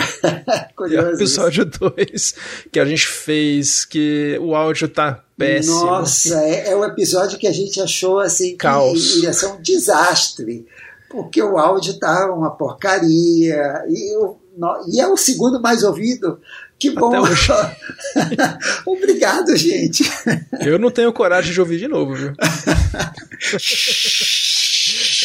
Curioso. [LAUGHS] É o episódio 2 que a gente fez, que o áudio tá péssimo. Nossa, é, é um episódio que a gente achou assim Caos. que ia ser um desastre. Porque o áudio tá uma porcaria. E, o, e é o segundo mais ouvido. Que bom. [LAUGHS] Obrigado, gente. Eu não tenho coragem de ouvir de novo, viu? [LAUGHS]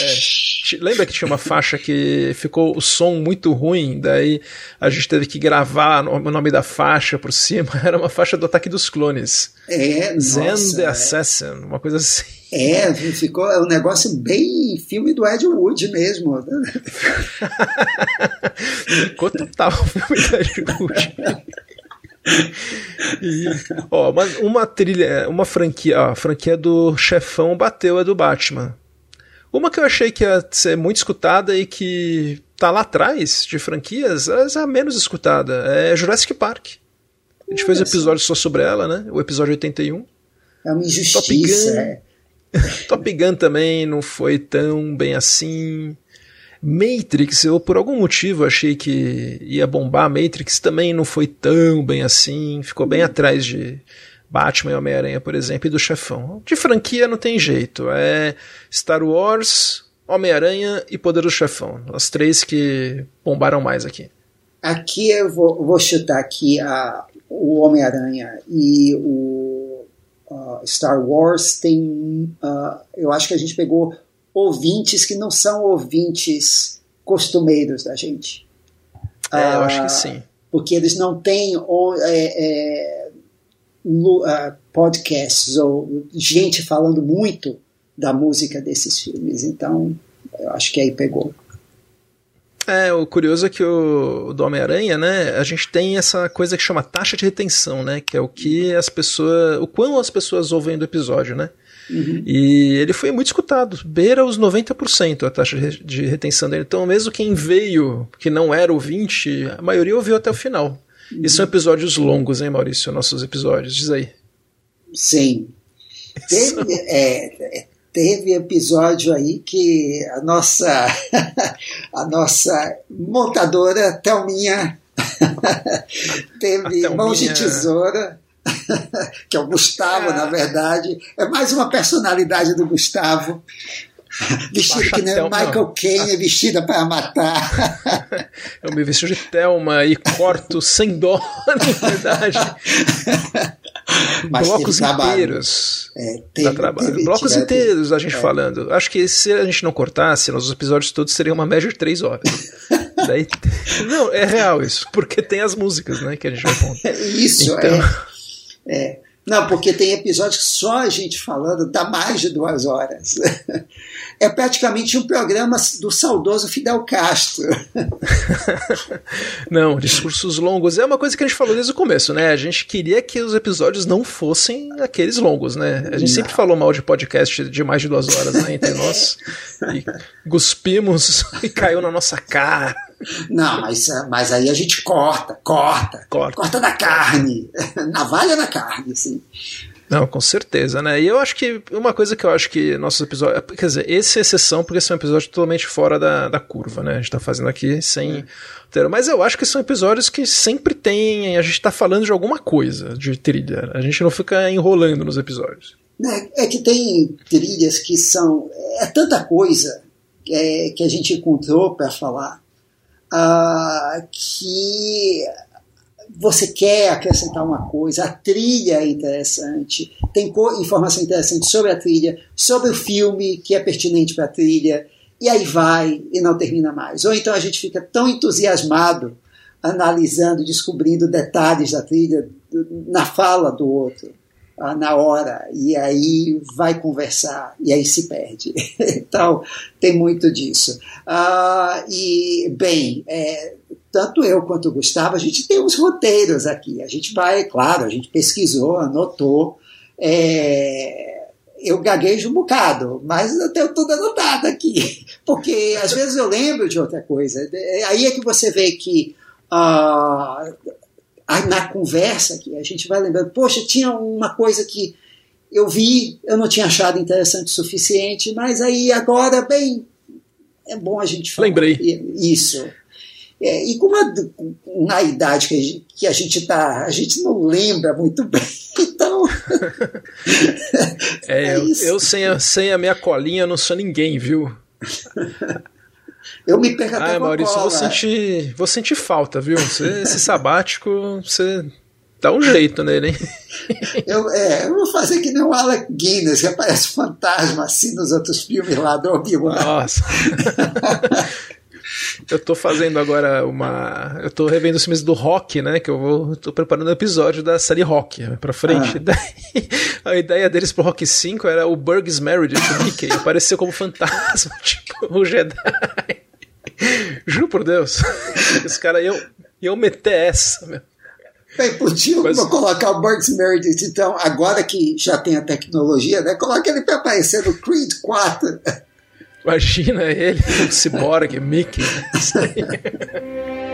é. Lembra que tinha uma faixa que ficou o som muito ruim, daí a gente teve que gravar o nome da faixa por cima. [LAUGHS] Era uma faixa do Ataque dos Clones. É, Zen nossa, the é. Assassin, uma coisa assim. É, ficou é um negócio bem filme do Ed Wood mesmo. [LAUGHS] ficou total filme do Ed Wood. E, ó, uma, uma trilha, uma franquia, a franquia do chefão bateu a do Batman. Uma que eu achei que ia ser muito escutada e que tá lá atrás de franquias, é a menos escutada. É Jurassic Park. A gente fez um episódio só sobre ela, né? O episódio 81. É uma injustiça. É. [LAUGHS] Top Gun também não foi tão bem assim. Matrix, eu por algum motivo achei que ia bombar. Matrix também não foi tão bem assim. Ficou bem atrás de Batman e Homem-Aranha, por exemplo, e do chefão. De franquia não tem jeito. É Star Wars, Homem-Aranha e Poder do Chefão. As três que bombaram mais aqui. Aqui eu vou, vou chutar aqui a, o Homem-Aranha e o uh, Star Wars tem. Uh, eu acho que a gente pegou ouvintes que não são ouvintes costumeiros da gente. É, eu acho que ah, sim. Porque eles não têm é, é, podcasts ou gente falando muito da música desses filmes. Então, eu acho que aí pegou. É, o curioso é que o, do Homem-Aranha, né, a gente tem essa coisa que chama taxa de retenção, né, que é o que as pessoas, o quão as pessoas ouvem do episódio, né? Uhum. E ele foi muito escutado, beira os 90% a taxa de retenção dele. Então, mesmo quem veio, que não era ouvinte, a maioria ouviu até o final. Uhum. E são episódios longos, hein, Maurício? Nossos episódios, diz aí. Sim. [LAUGHS] Teve, é, teve episódio aí que a nossa, [LAUGHS] a nossa montadora Thelminha [LAUGHS] teve mãos de tesoura, [LAUGHS] que é o Gustavo, é. na verdade. É mais uma personalidade do Gustavo. Vestido que nem o Michael Caine, vestida para matar. Eu me visto de Thelma e corto sem dó, na verdade. [LAUGHS] Mas blocos inteiros. É, teve, trabalho. Teve, blocos inteiros a gente é. falando. Acho que se a gente não cortasse, nossos episódios todos seriam uma média de três horas. [LAUGHS] Daí, não, é real isso, porque tem as músicas, né, que a gente vai contar. [LAUGHS] Isso, então... é. é. Não, porque tem episódios que só a gente falando dá mais de duas horas. [LAUGHS] É praticamente um programa do saudoso Fidel Castro. não, discursos longos é uma coisa que a gente falou desde o começo, né? A gente queria que os episódios não fossem aqueles longos, né? A gente não. sempre falou mal de podcast de mais de duas horas né, entre [LAUGHS] nós. E cuspimos [LAUGHS] e caiu na nossa cara. Não, mas, mas aí a gente corta, corta, corta, corta da carne, [LAUGHS] navalha na carne, assim. Não, com certeza, né? E eu acho que uma coisa que eu acho que nossos episódios. Quer dizer, esse é exceção, porque esse é um episódio totalmente fora da, da curva, né? A gente tá fazendo aqui sem é. Mas eu acho que são episódios que sempre tem. A gente tá falando de alguma coisa de trilha. A gente não fica enrolando nos episódios. É, é que tem trilhas que são. É tanta coisa é, que a gente encontrou para falar uh, que você quer acrescentar uma coisa, a trilha é interessante, tem informação interessante sobre a trilha, sobre o filme que é pertinente para a trilha, e aí vai e não termina mais. Ou então a gente fica tão entusiasmado analisando, descobrindo detalhes da trilha na fala do outro, ah, na hora, e aí vai conversar, e aí se perde. [LAUGHS] então, tem muito disso. Ah, e, bem, é, tanto eu quanto o Gustavo, a gente tem uns roteiros aqui. A gente vai, claro, a gente pesquisou, anotou. É, eu gaguejo um bocado, mas eu tenho tudo anotado aqui. [LAUGHS] Porque às vezes eu lembro de outra coisa. Aí é que você vê que ah, na conversa que a gente vai lembrando, poxa, tinha uma coisa que eu vi, eu não tinha achado interessante o suficiente, mas aí agora, bem, é bom a gente falar. Lembrei. Isso. É, e como na idade que a gente, que a gente está, a gente não lembra muito bem. [LAUGHS] Então. é, é eu, eu, sem, a, sem a minha colinha não sou ninguém, viu? Eu me perco até Ah, Maurício, vou sentir, vou sentir falta, viu? Você, esse sabático, você dá um jeito nele, hein? [LAUGHS] Eu, é, eu vou fazer que nem o Alec Guinness, que aparece fantasma assim nos outros filmes lá do Obi-Wan. Nossa. [LAUGHS] Eu tô fazendo agora uma. Eu tô revendo os filmes do rock, né? Que eu vou. tô preparando um episódio da série rock né, pra frente. Ah. Daí, a ideia deles pro Rock 5 era o Burgess Meredith, o Mickey, [LAUGHS] apareceu como fantasma, [LAUGHS] tipo o Jedi. Juro por Deus. Esse cara iam, iam meter essa, meu. Bem, podia Mas... colocar o Burgess Meredith, então, agora que já tem a tecnologia, né? Coloca ele para aparecer no Creed 4. Imagina ele, um ciborgue, Mickey. [LAUGHS]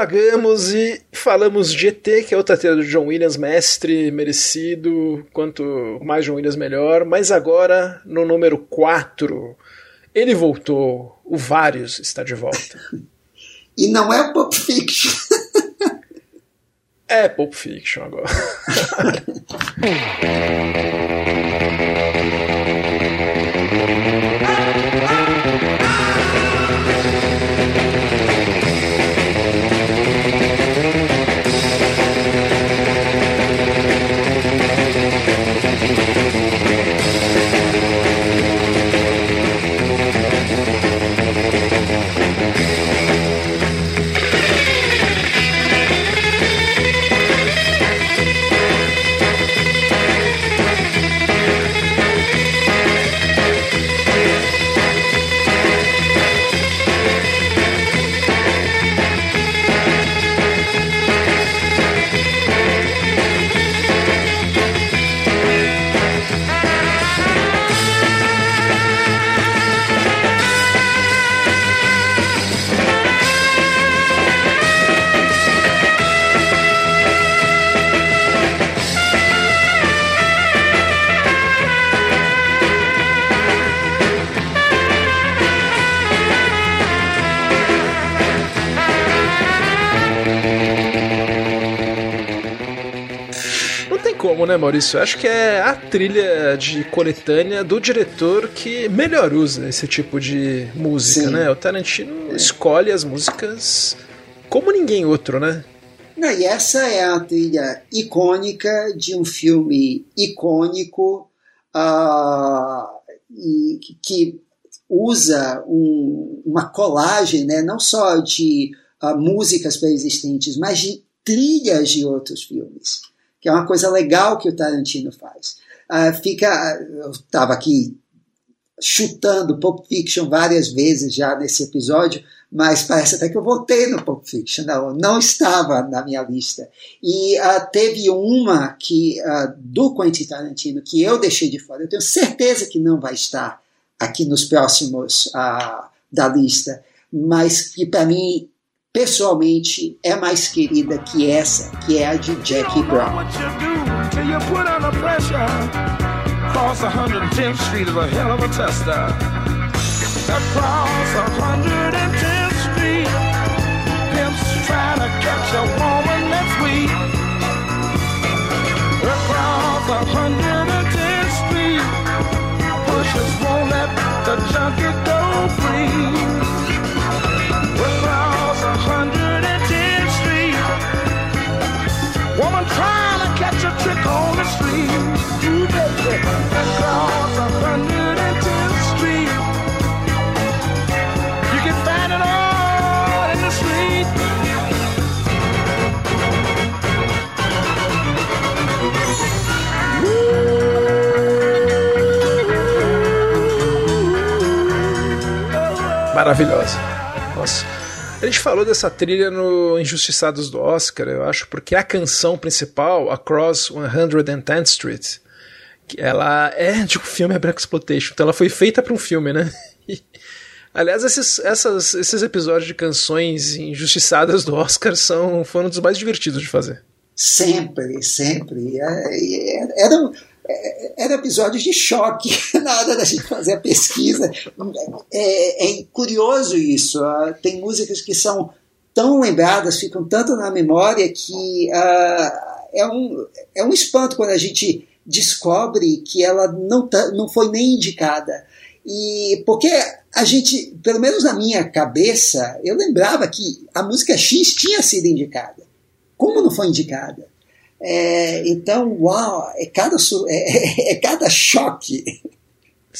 divagamos e falamos de ET, que é outra trilha do John Williams, mestre, merecido, quanto mais John Williams melhor, mas agora no número 4 ele voltou, o Vários está de volta. [LAUGHS] e não é Pulp Fiction. é Pulp Fiction agora. [LAUGHS] né, Maurício? Acho que é a trilha de coletânea do diretor que melhor usa esse tipo de música, Sim. né? O Tarantino escolhe as músicas como ninguém outro, né? Não, e essa é a trilha icônica de um filme icônico uh, e que usa um, uma colagem, né, não só de uh, músicas pré-existentes, mas de trilhas de outros filmes que é uma coisa legal que o Tarantino faz. Uh, fica, eu estava aqui chutando Pulp Fiction várias vezes já nesse episódio, mas parece até que eu voltei no Pulp Fiction, não, não estava na minha lista. E uh, teve uma que uh, do Quentin Tarantino que eu deixei de fora. Eu tenho certeza que não vai estar aqui nos próximos uh, da lista, mas que para mim pessoalmente é mais querida que essa, que é a de Jackie Brown. Across 110th Street is a hell of a tester. Across 110th Street, pimps try to catch a woman that's weak. Across 110th Street, pushers won't let the junkie go free. Maravilhosa. Nossa. A gente falou dessa trilha no Injustiçados do Oscar, eu acho, porque a canção principal, Across 110th Street, ela é de um filme Black Exploitation, então ela foi feita para um filme, né? aliás, esses, essas, esses episódios de canções injustiçadas do Oscar são, foram um dos mais divertidos de fazer. Sempre, sempre. É, é, era, era episódios de choque [LAUGHS] na hora da gente fazer a pesquisa. É, é, curioso isso. Ah, tem músicas que são tão lembradas, ficam tanto na memória que uh, é, um, é um espanto quando a gente descobre que ela não, tá, não foi nem indicada. E porque a gente, pelo menos na minha cabeça, eu lembrava que a música X tinha sido indicada. Como não foi indicada? É, então, uau, é cada, é, [LAUGHS] é, cada choque.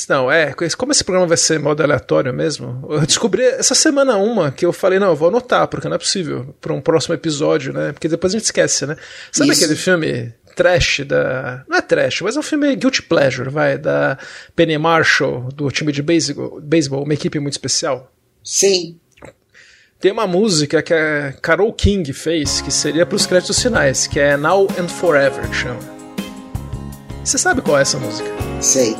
Não, é, como esse programa vai ser modo aleatório mesmo, eu descobri essa semana uma que eu falei, não, eu vou anotar, porque não é possível, para um próximo episódio, né? Porque depois a gente esquece, né? Sabe Isso. aquele filme trash da. Não é trash, mas é um filme guilty pleasure, vai, da Penny Marshall, do time de beisebol, uma equipe muito especial? Sim. Tem uma música que a Carol King fez, que seria para os créditos finais, que é Now and Forever, que chama. Você sabe qual é essa música? Sei.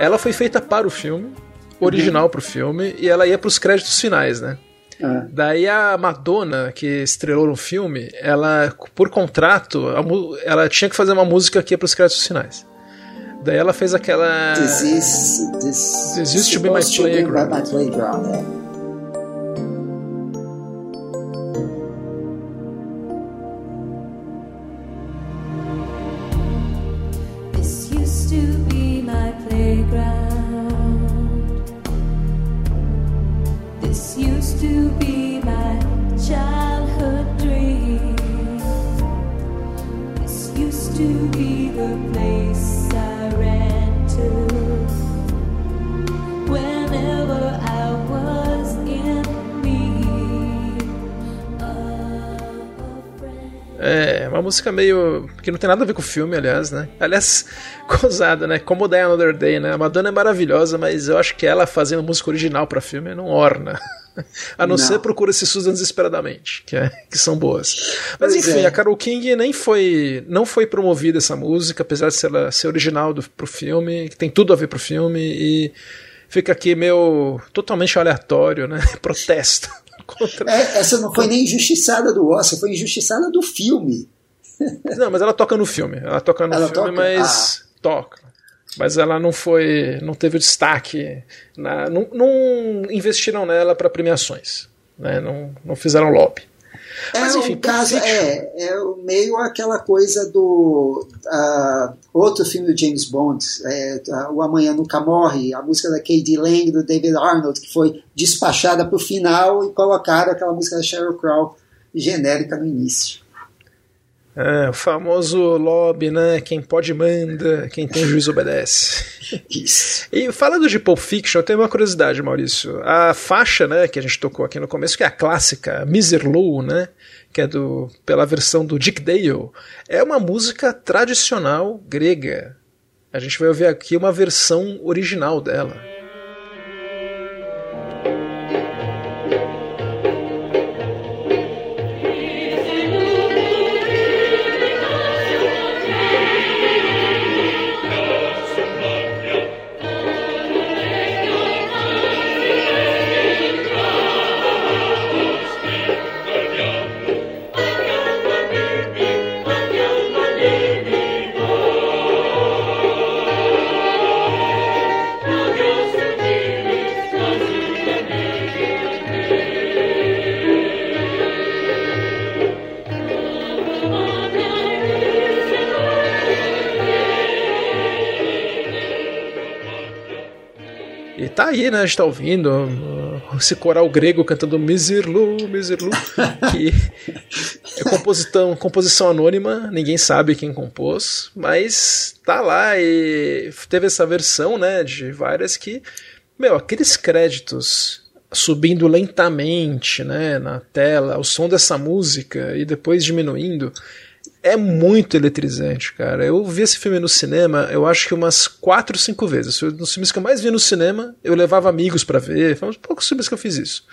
Ela foi feita para o filme, original uhum. para o filme, e ela ia para os créditos finais, né? Ah. Daí a Madonna, que estrelou no filme, ela, por contrato, ela tinha que fazer uma música que ia para os créditos finais. Daí ela fez aquela. This, this used to be my playground. My playground é. the place. Música meio. que não tem nada a ver com o filme, aliás, né? Aliás, [LAUGHS] gozada, né? Como Die Another Day, né? A Madonna é maravilhosa, mas eu acho que ela fazendo música original para filme não orna. [LAUGHS] A não, não, ser procura se Susan desesperadamente, que, é, que são boas. Mas pois enfim, é. a Carol King nem foi não foi promovida essa música, apesar de ser, ser original do, pro filme, que tem tudo a ver pro filme e fica aqui meio totalmente aleatório, né? [LAUGHS] Protesto. Contra... É, essa não foi nem injustiçada do Oscar, foi injustiçada do filme. Não, mas ela toca no filme. Ela toca no ela filme, toca? mas ah. toca. Mas ela não foi. não teve o destaque. Na, não, não investiram nela para premiações. Né? Não, não fizeram lobby. É Mas, enfim, um caso, é, é meio aquela coisa do uh, outro filme do James Bond, é, O Amanhã Nunca Morre, a música da Katie Lang, do David Arnold, que foi despachada para o final e colocaram aquela música da Sheryl Crow genérica no início. É, o famoso lobby, né? Quem pode manda, quem tem juízo obedece. Isso. [LAUGHS] E falando de Pulp Fiction, eu tenho uma curiosidade, Maurício. A faixa, né, que a gente tocou aqui no começo, que é a clássica Miserlou, né? Que é do, pela versão do Dick Dale, é uma música tradicional grega. A gente vai ouvir aqui uma versão original dela. Aí, né? A gente tá ouvindo uh, esse coral grego cantando Miserlu, Miserlu, que é composição, composição anônima, ninguém sabe quem compôs, mas tá lá e teve essa versão, né, de várias que, meu, aqueles créditos subindo lentamente, né, na tela, o som dessa música e depois diminuindo, é muito eletrizante, cara. Eu vi esse filme no cinema, eu acho que umas quatro, cinco vezes. Foi um dos filmes que eu mais vi no cinema, eu levava amigos para ver. Foi uns poucos filmes que eu fiz isso.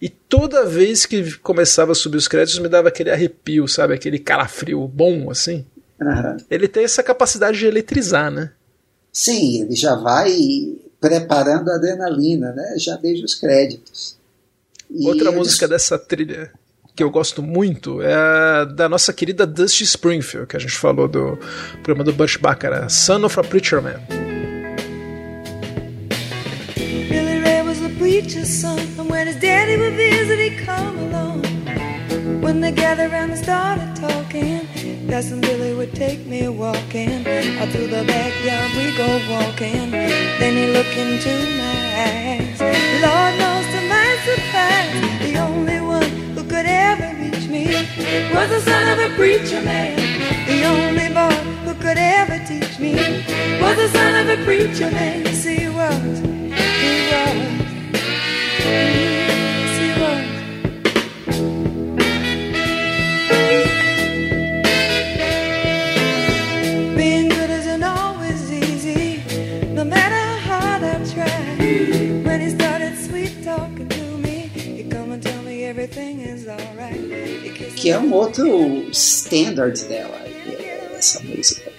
E toda vez que começava a subir os créditos, me dava aquele arrepio, sabe? Aquele calafrio bom, assim. Uhum. Ele tem essa capacidade de eletrizar, né? Sim, ele já vai preparando a adrenalina, né? Já desde os créditos. E Outra música dessa trilha que eu gosto muito é da nossa querida Dusty Springfield, que a gente falou do programa do Bush Baccarat, Son of a Preacher Man. Billy Ray was a preacher's son, and when his daddy would visit, he'd come along. When they gathered around and started talking, Cousin Billy would take me walking. Out through the backyard we go walking. Then he looked into my eyes. Lord knows to my surprise, the only one could ever reach me was the son of a preacher man. The only boy who could ever teach me was the son of a preacher man. Yes, he was. Outro standard dela, essa música.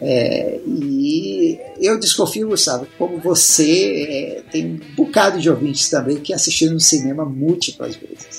É, e eu desconfio, Gustavo, como você, é, tem um bocado de ouvintes também que assistiram no cinema múltiplas vezes.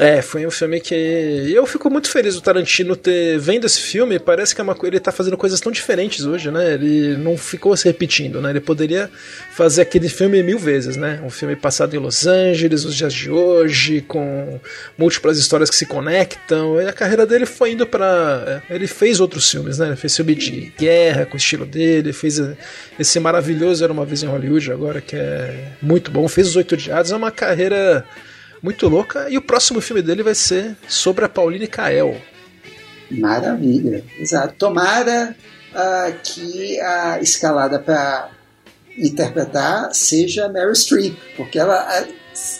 É, foi um filme que. Eu fico muito feliz do Tarantino ter vendo esse filme. Parece que é uma... ele tá fazendo coisas tão diferentes hoje, né? Ele não ficou se repetindo, né? Ele poderia fazer aquele filme mil vezes, né? Um filme passado em Los Angeles, nos dias de hoje, com múltiplas histórias que se conectam. E a carreira dele foi indo para Ele fez outros filmes, né? Ele fez filme de guerra com o estilo dele, fez esse maravilhoso Era uma Vez em Hollywood, agora que é muito bom. Fez Os Oito Diados, é uma carreira muito louca. E o próximo filme dele vai ser sobre a Pauline Kael. Maravilha, exato. Tomara uh, que a escalada para interpretar seja Mary Streep, porque ela, uh,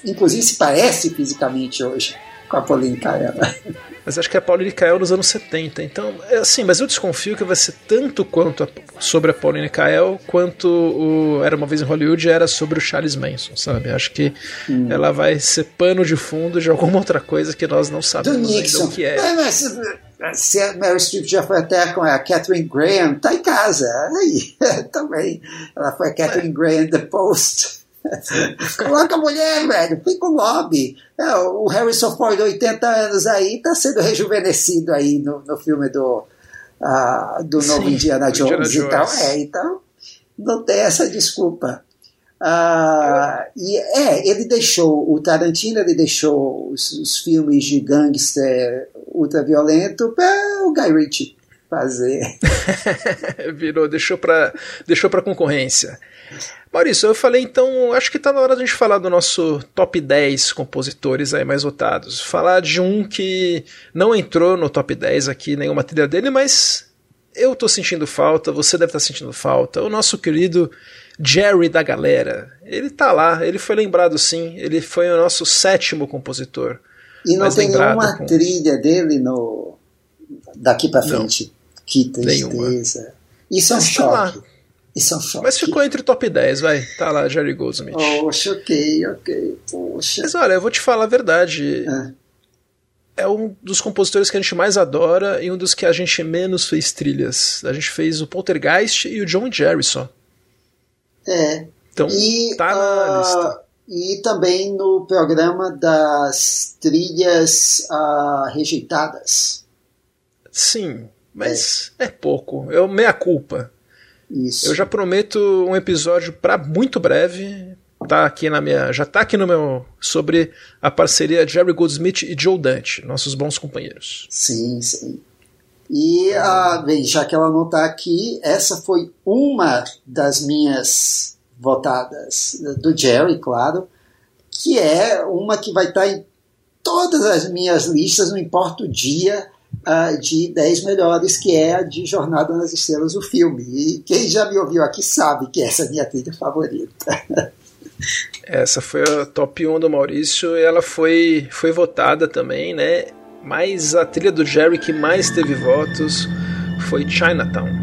inclusive, se parece fisicamente hoje com a Pauline Kael. [LAUGHS] Mas acho que é a Pauline Kael nos anos 70. Então, é assim, mas eu desconfio que vai ser tanto quanto a, sobre a Pauline Kael quanto o Era uma vez em Hollywood era sobre o Charles Manson, sabe? Acho que hum. ela vai ser pano de fundo de alguma outra coisa que nós não sabemos ainda o que é. é mas, se a Mary Streep já foi até com a Catherine Graham, tá em casa. Aí, [LAUGHS] também. Ela foi a Catherine é. Graham The Post. [LAUGHS] Coloca a mulher, velho, fica o lobby. É, o Harrison Ford, 80 anos aí, tá sendo rejuvenescido aí no, no filme do, uh, do novo Sim, Indiana Jones. Indiana então, é, então não tem essa desculpa. Uh, e é, ele deixou, o Tarantino ele deixou os, os filmes de gangster ultraviolento para o Guy Ritchie fazer. [LAUGHS] Virou, deixou para deixou para concorrência. Maurício, eu falei então, acho que está na hora de a gente falar do nosso top 10 compositores aí mais votados. Falar de um que não entrou no top 10 aqui, nenhuma trilha dele, mas eu tô sentindo falta, você deve estar tá sentindo falta. O nosso querido Jerry da galera. Ele tá lá, ele foi lembrado sim, ele foi o nosso sétimo compositor. E não tem nenhuma com... trilha dele no daqui para frente. Não, que tristeza. Nenhuma. Isso é um tá choque. Isso é um choque. Mas ficou entre o top 10, vai. Tá lá, Jerry Goldsmith. Poxa, ok, ok. Poxa. Mas olha, eu vou te falar a verdade. É. é um dos compositores que a gente mais adora e um dos que a gente menos fez trilhas. A gente fez o Poltergeist e o John Jerry só. É. Então, e, tá na uh, lista. E também no programa das trilhas uh, rejeitadas. Sim, mas é, é pouco. É meia culpa. Isso. Eu já prometo um episódio para muito breve. Tá aqui na minha, já tá aqui no meu sobre a parceria Jerry Goldsmith e Joe Dante, nossos bons companheiros. Sim, sim. E ah, bem, já que ela não está aqui, essa foi uma das minhas votadas do Jerry, claro, que é uma que vai estar tá em todas as minhas listas, não importa o dia uh, de 10 melhores, que é a de Jornada nas Estrelas, o filme. E quem já me ouviu aqui sabe que essa é a minha trilha favorita. [LAUGHS] Essa foi a top 1 do Maurício e ela foi, foi votada também, né? Mas a trilha do Jerry que mais teve votos foi Chinatown.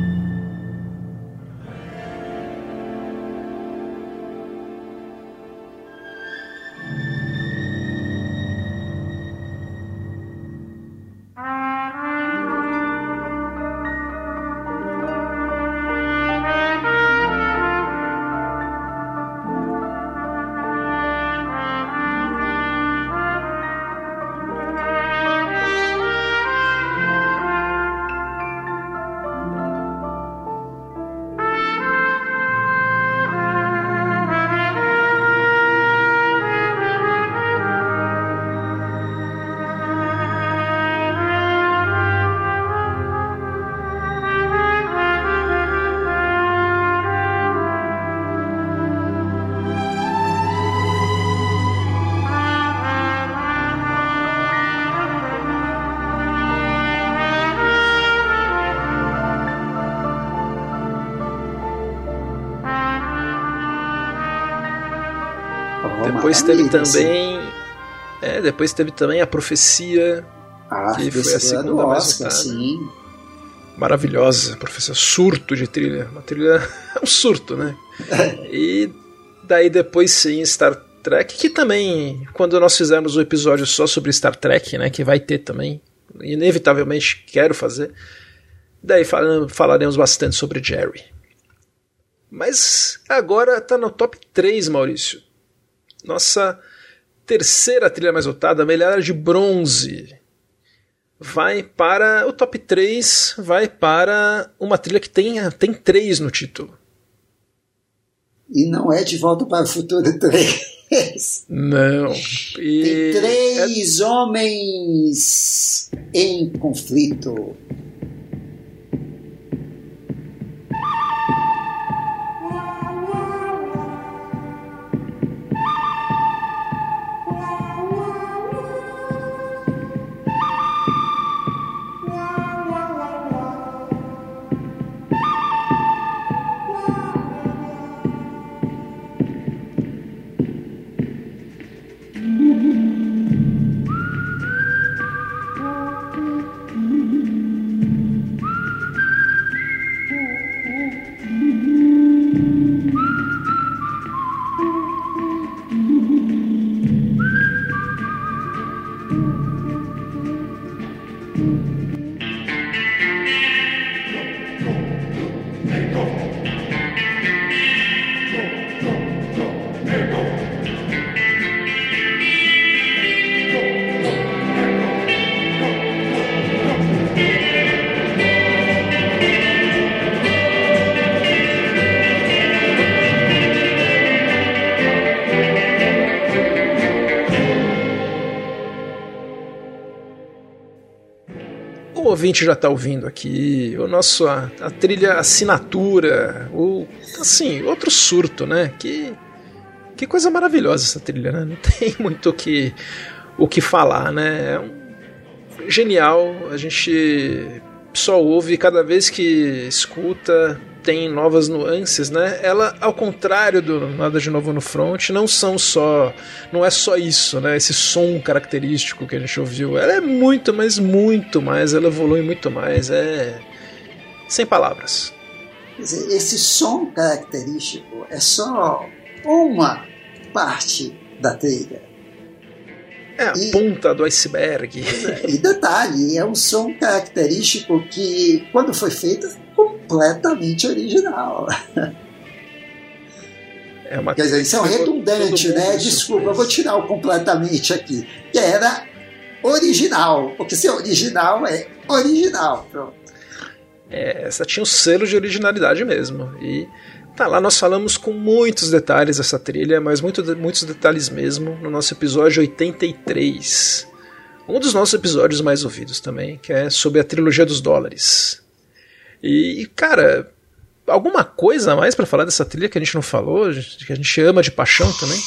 Teve também. É, depois teve também a Profecia. Ah, que foi a segunda mais Oscar, sim. Maravilhosa, professor. Surto de trilha. Uma trilha. [LAUGHS] é um surto, né? [LAUGHS] e daí depois sim, Star Trek, que também, quando nós fizermos um episódio só sobre Star Trek, né? Que vai ter também. Inevitavelmente quero fazer. Daí falaremos bastante sobre Jerry. Mas agora tá no top 3, Maurício. Nossa terceira trilha mais votada, medalha de bronze. Vai para o top 3, vai para uma trilha que tem, tem 3 no título. E não é de volta para o futuro 3. Não. E tem três é... homens em conflito. Ouvinte já está ouvindo aqui, o nosso a, a, trilha assinatura, o assim, outro surto, né? Que que coisa maravilhosa essa trilha, né? Não [LAUGHS] tem muito o que o que falar, né? É um, genial, a gente só ouve cada vez que escuta tem novas nuances, né? Ela, ao contrário do Nada de Novo no Front, não são só. Não é só isso, né? Esse som característico que a gente ouviu. Ela é muito, mas muito mais. Ela evolui muito mais. É. Sem palavras. Quer dizer, esse som característico é só uma parte da trilha. É a e, ponta do iceberg. E detalhe, é um som característico que, quando foi feito, completamente original. É. Quer dizer, isso é um redundante, né? Desculpa, eu vou tirar o completamente aqui. Que era original, porque se é original, é original. Pronto. É, essa tinha um selo de originalidade mesmo. E tá lá, nós falamos com muitos detalhes dessa trilha, mas muito, muitos detalhes mesmo, no nosso episódio 83. Um dos nossos episódios mais ouvidos também, que é sobre a trilogia dos dólares. E, cara, alguma coisa a mais para falar dessa trilha que a gente não falou, que a gente ama de paixão também?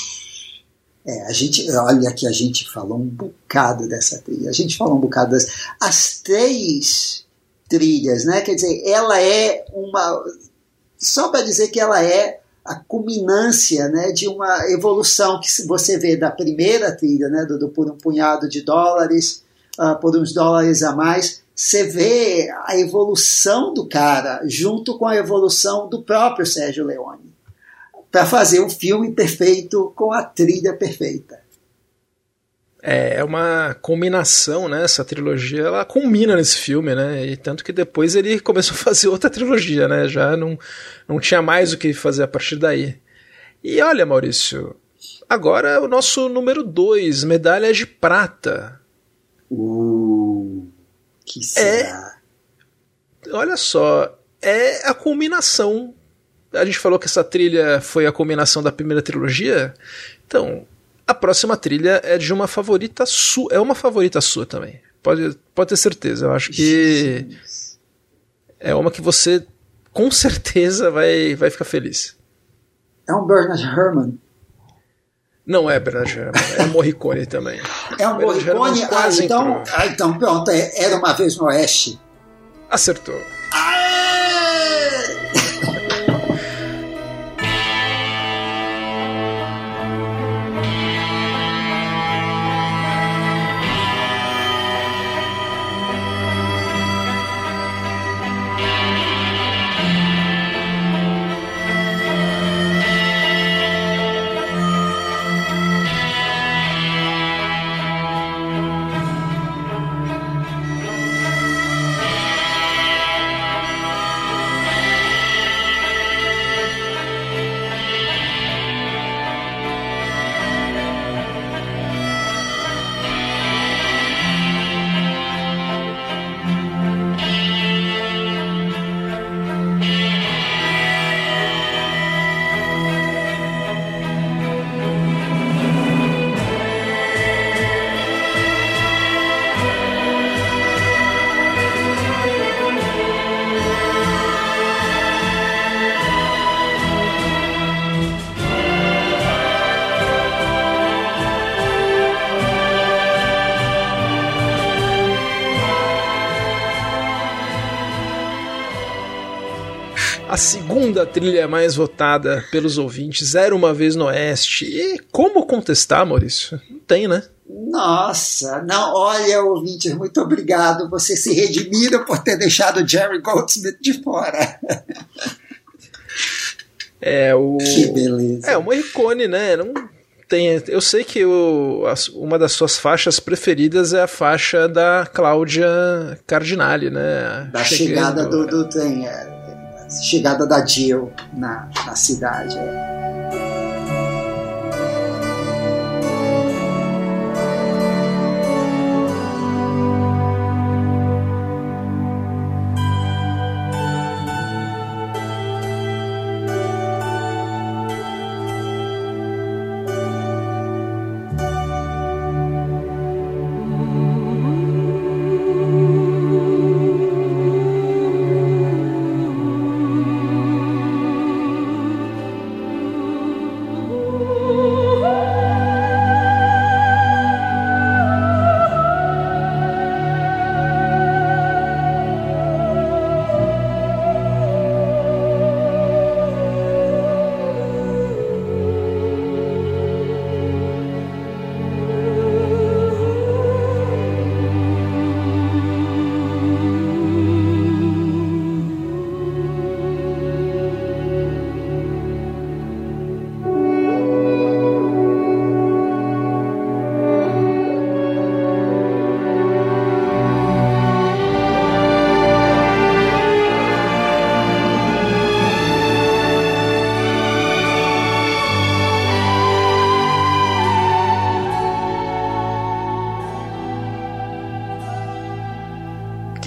É, a gente, olha que a gente falou um bocado dessa trilha. A gente falou um bocado das as três trilhas, né? Quer dizer, ela é uma só para dizer que ela é a culminância né, de uma evolução que você vê da primeira trilha, né, do, do por um punhado de dólares, uh, por uns dólares a mais, você vê a evolução do cara junto com a evolução do próprio Sérgio Leone para fazer um filme perfeito com a trilha perfeita. É, é uma combinação, né? Essa trilogia, ela culmina nesse filme, né? E tanto que depois ele [LAUGHS] começou a fazer outra trilogia, né? Já não, não tinha mais o que fazer a partir daí. E olha, Maurício, agora o nosso número 2, medalha de prata. Uh que será? É, olha só, é a culminação. A gente falou que essa trilha foi a culminação da primeira trilogia. Então, a próxima trilha é de uma favorita sua. É uma favorita sua também. Pode, pode ter certeza. Eu acho que Jesus. é uma que você com certeza vai, vai ficar feliz. É um Bernard Herrmann. Não é Herrmann, é Morricone também. É um Morricone? Ah, então, ah, então pronto, é, era uma vez no Oeste. Acertou. Segunda trilha mais votada pelos ouvintes era Uma Vez no Oeste. E como contestar, Maurício? Não tem, né? Nossa, não, olha, ouvintes, muito obrigado. Você se redimiram por ter deixado Jerry Goldsmith de fora. [LAUGHS] É, o. Que beleza. É, o Morricone, né? Não tem. Eu sei que o, uma das suas faixas preferidas é a faixa da Cláudia Cardinale, né? Da Chegando, chegada do, do trem, é, chegada da Jill na, na cidade.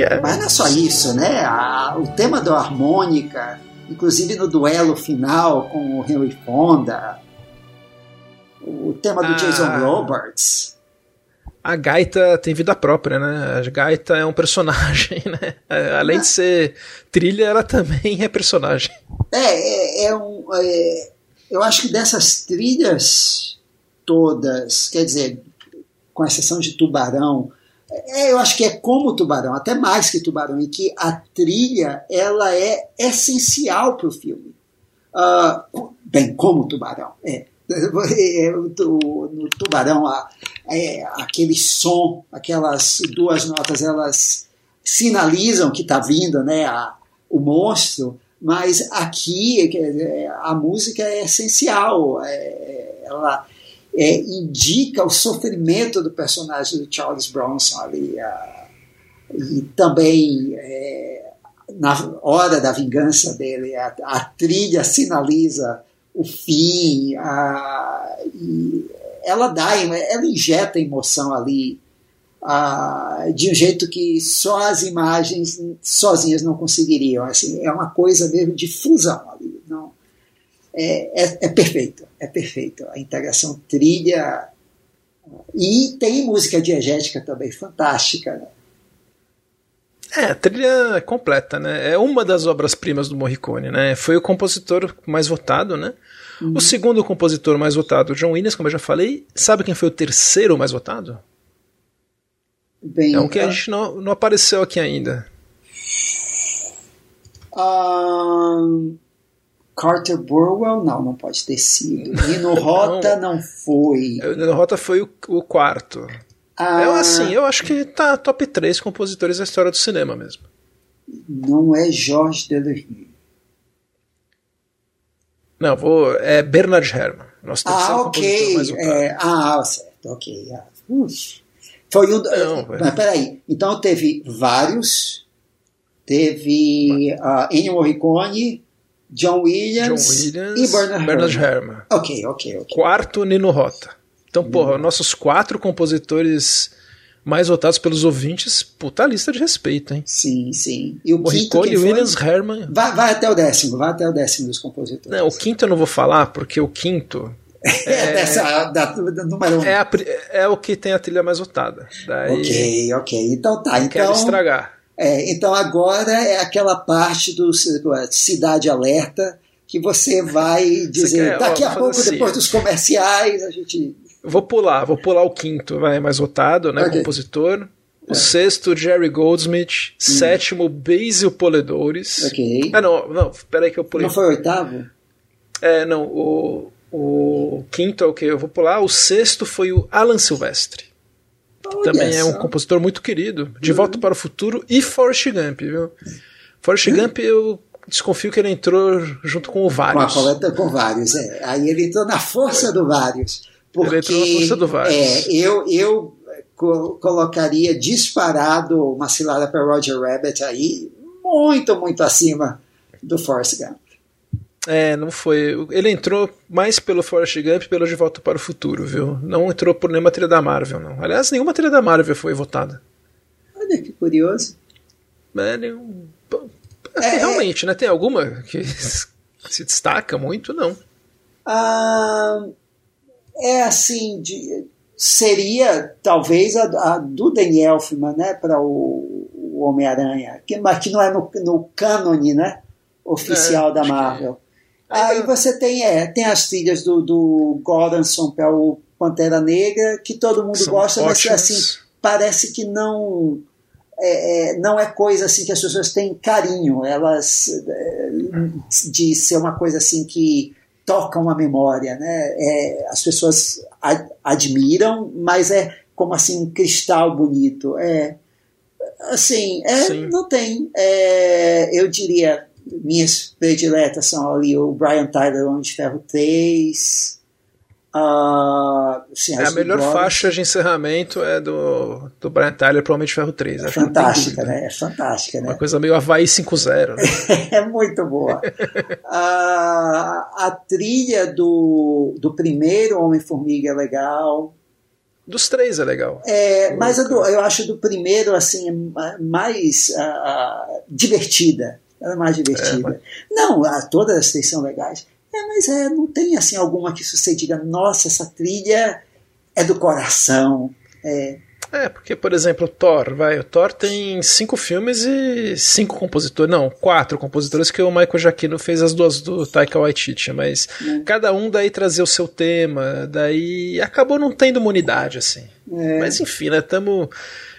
É. Mas não é só isso, né? A, o tema da harmônica, inclusive no duelo final com o Henry Fonda, o tema do ah, Jason Roberts. A gaita tem vida própria, né? A gaita é um personagem, [LAUGHS] né? Além de ser trilha, ela também é personagem. É, é, é um. É, eu acho que dessas trilhas todas, quer dizer, com exceção de Tubarão, é, eu acho que é como Tubarão, até mais que Tubarão, em que a trilha ela é essencial para o filme. Uh, bem, como Tubarão, é. [LAUGHS] No Tubarão, a, é, aquele som, aquelas duas notas, elas sinalizam que está vindo né, a, o monstro, mas aqui a música é essencial. É, ela, é, indica o sofrimento do personagem do Charles Bronson ali. A, e também, é, na hora da vingança dele, a, a trilha sinaliza o fim, a, ela dá, ela injeta emoção ali de um jeito que só as imagens sozinhas não conseguiriam. Assim, é uma coisa mesmo de fusão ali. É, é, é perfeito, é perfeito. A integração trilha e tem música diegética também fantástica. Né? É, a trilha completa, né? É uma das obras-primas do Morricone, né? Foi o compositor mais votado, né? Uhum. O segundo compositor mais votado, John Williams, como eu já falei. Sabe quem foi o terceiro mais votado? Bem, é um que a gente não, não apareceu aqui ainda. Um, Carter Burwell, não, não pode ter sido. Nino [LAUGHS] Rota não, não foi. Nino Rota foi o, o quarto. Ah, eu, assim, eu acho que tá top 3 compositores da história do cinema mesmo. Não é Georges Delerue. Não, vou. É Bernard Herrmann. Nosso ah, ok. É, ah, certo, ok. Ah, foi um. Não, mas peraí. Então teve vários. Teve uh, Ennio Morricone, John Williams, John Williams e Bernard, Bernard Herrmann. Ok, ok, ok. Quarto, Nino Rota. Então, porra, nossos quatro compositores mais votados pelos ouvintes, puta lista de respeito, hein? Sim, sim. E o Morricone, quinto, Williams, Herman. Vai, vai, até o décimo, vai até o décimo dos compositores. Não, o quinto eu não vou falar, porque o quinto. é, [LAUGHS] é dessa, da, da, número um. É, a, é o que tem a trilha mais votada. Daí, ok, ok. Então tá. Então, quero estragar. É, então agora é aquela parte do Cidade Alerta que você vai dizer quer, daqui ó, a pouco, assim. depois dos comerciais, a gente. Vou pular, vou pular o quinto, vai mais votado, né? Okay. Compositor. O é. sexto, Jerry Goldsmith. Hum. Sétimo, Basil Poledores. Ok. Ah, não, não, peraí que eu pulei. Não foi o oitavo? É, não, o, o quinto é o que eu vou pular. O sexto foi o Alan Silvestre. Olha Também essa. é um compositor muito querido. De uhum. Volta para o Futuro e Forrest Gump, viu? Forrest uhum. Gump eu desconfio que ele entrou junto com o Vários. Com a com Vários, é. Aí ele entrou na força do Vários. Porque, ele entrou na força do Vários. É, eu, eu co colocaria disparado uma cilada para Roger Rabbit aí, muito, muito acima do Forrest Gump. É, não foi. Ele entrou mais pelo Forrest Gump pelo De Volta para o Futuro, viu? Não entrou por nenhuma trilha da Marvel, não. Aliás, nenhuma trilha da Marvel foi votada. Olha que curioso. É, nenhum... é, é, realmente, né? Tem alguma que [LAUGHS] se destaca muito? Não. Ah, é assim, de, seria talvez a, a do Daniel Elfman, né? Para o, o Homem-Aranha, que, mas que não é no, no cânone, né? Oficial é, da Marvel. Aí você tem, é, tem as trilhas do, do Goranson, que é o Pantera Negra, que todo mundo São gosta, ótimos. mas assim, parece que não é, é, não é coisa assim que as pessoas têm carinho, elas é, de ser uma coisa assim que toca uma memória, né? É, as pessoas ad, admiram, mas é como assim um cristal bonito, é assim, é, não tem, é, eu diria minhas prediletas são ali o Brian Tyler, Homem de Ferro 3. Uh, sim, é, a melhor faixa de encerramento é do, do Brian Tyler pro Homem de Ferro 3. É fantástica, né? É fantástica, né? Uma coisa meio Havaí 5.0. Né? [LAUGHS] é muito boa. uh, a trilha do, do primeiro Homem-Formiga é legal. Dos três é legal. É, mas do, eu acho do primeiro assim mais uh, divertida. Ela é mais divertida. É, mas... Não, todas as três são legais. É, mas é, não tem assim alguma que você diga, nossa, essa trilha é do coração. É, é, porque, por exemplo, o Thor, vai, o Thor tem cinco filmes e cinco compositores, não, quatro compositores que o Michael Giacchino fez as duas do Taika Waititi, mas é. cada um daí trazer o seu tema, daí acabou não tendo uma unidade, assim. É. Mas enfim, né, estamos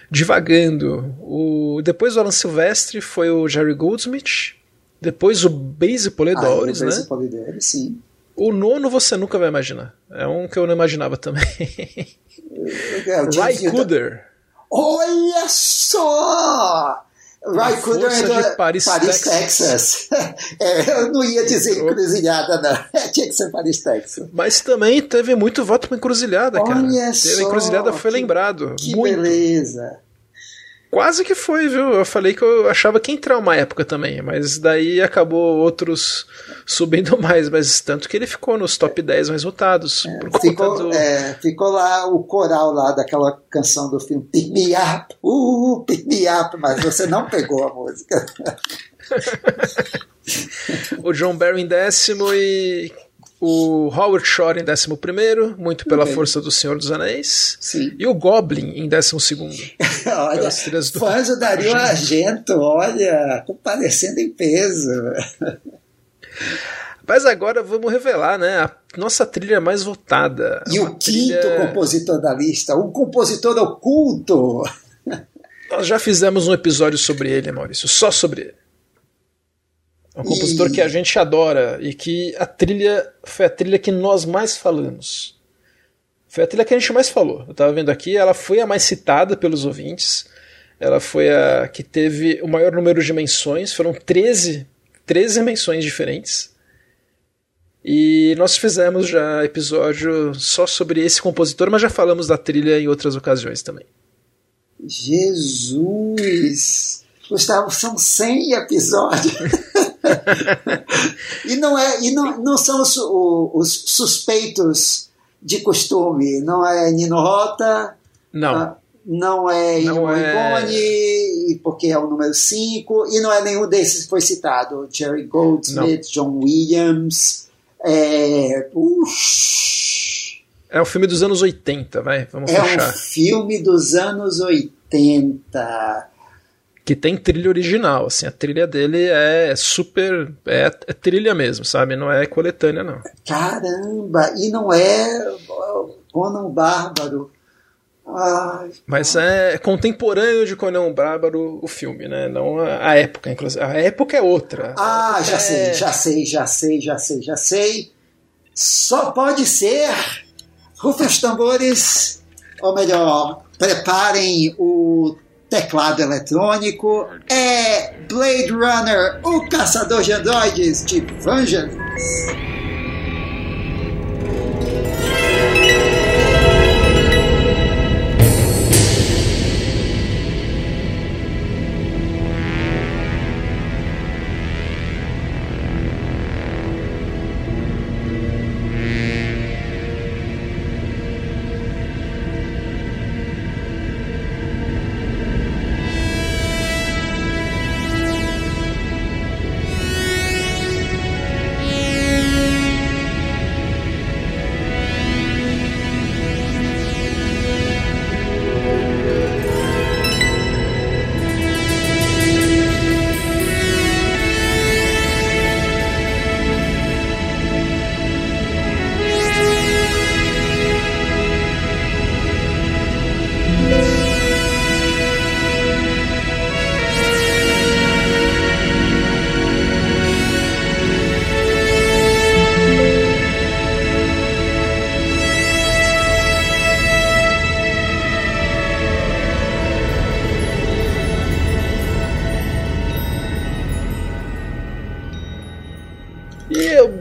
divagando. O, depois do Alan Silvestre foi o Jerry Goldsmith, depois o Base Polidores, ah, o Base né? Polidori, sim. O nono você nunca vai imaginar. É um que eu não imaginava também. Ray Cooder. Olha só! Cooder é de Paris, Paris Texas. Texas. [LAUGHS] é, eu não ia dizer encruzilhada, não. [LAUGHS] Tinha que ser Paris, Texas. Mas também teve muito voto para encruzilhada, cara. Olha teve só, encruzilhada foi que, lembrado. Que muito. beleza. Quase que foi, viu? Eu falei que eu achava que ia entrar uma época também, mas daí acabou outros subindo [LAUGHS] mais, mas tanto que ele ficou nos top 10 mais votados. É, ficou, do... é, ficou, lá o coral lá daquela canção do filme Pick Me Up, uh, Pick Me Up, mas você não [LAUGHS] pegou a música. o John Barry em décimo e o Howard Shore em 11, muito pela okay. força do Senhor dos Anéis. Sim. E o Goblin em 12. [LAUGHS] olha, do... fãs do Dario Argento, olha, comparecendo em peso. [LAUGHS] Mas agora vamos revelar, né? A nossa trilha mais votada. E o trilha... quinto compositor da lista, um compositor oculto. Nós já fizemos um episódio sobre ele, Maurício, só sobre ele. É um compositor e... que a gente adora e que a trilha foi a trilha que nós mais falamos. Foi a trilha que a gente mais falou. Eu estava vendo aqui, ela foi a mais citada pelos ouvintes. Ela foi a que teve o maior número de menções, foram 13, 13 menções diferentes. E nós fizemos já episódio só sobre esse compositor, mas já falamos da trilha em outras ocasiões também. Jesus! Gustavo, são 100 episódios. [LAUGHS] e não, é, e não, não são os, os, suspeitos de costume. Não é Nino Rota. Não. Ah, não é não é... porque é o número 5. E não é nenhum desses que foi citado. Jerry Goldsmith, não. John Williams. É... É um filme dos anos 80, vai. Vamos é fechar. É um filme dos anos 80 que tem trilha original, assim, a trilha dele é super, é, é, trilha mesmo, sabe, não é coletânea não. Caramba, e não é Conan Bárbaro, Ai, Mas é contemporâneo de Conan Bárbaro o filme, né? Não a, a época, inclusive. A época é outra. Ah, já é... sei, já sei, já sei, já sei, já sei. Só pode ser. Rufem os tambores, ou melhor, preparem o teclado eletrônico. É Blade Runner, o caçador de androides de Vangelis.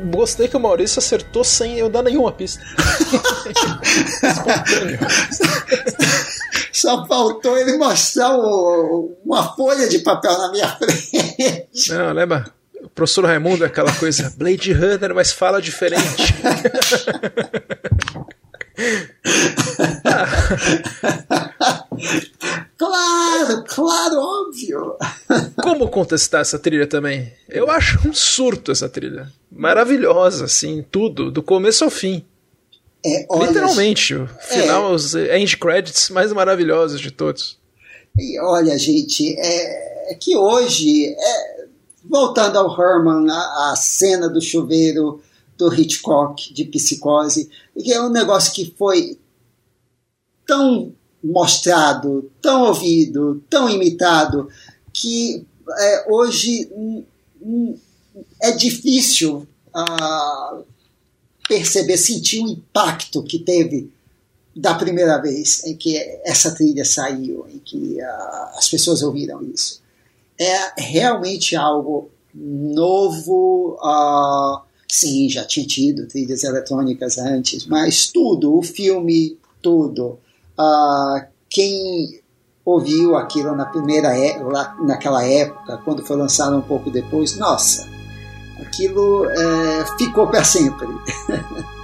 Gostei que o Maurício acertou sem eu dar nenhuma pista. [LAUGHS] Só faltou ele mostrar o, uma folha de papel na minha frente. Não, lembra? O professor Raimundo é aquela coisa, Blade Runner, mas fala diferente. [LAUGHS] claro, claro, óbvio. Como contestar essa trilha também? Eu acho um surto essa trilha. Maravilhosa, assim, tudo, do começo ao fim. É, olha, Literalmente, o final, é, os end credits mais maravilhosos de todos. E olha, gente, é, é que hoje, é, voltando ao Herman, a, a cena do chuveiro do Hitchcock de psicose, que é um negócio que foi tão mostrado, tão ouvido, tão imitado, que é, hoje é difícil uh, perceber, sentir o impacto que teve da primeira vez em que essa trilha saiu, em que uh, as pessoas ouviram isso. É realmente algo novo. Uh, sim, já tinha tido trilhas eletrônicas antes, mas tudo, o filme, tudo. Uh, quem ouviu aquilo na primeira é, lá, naquela época, quando foi lançado um pouco depois, nossa, aquilo é, ficou para sempre. [LAUGHS]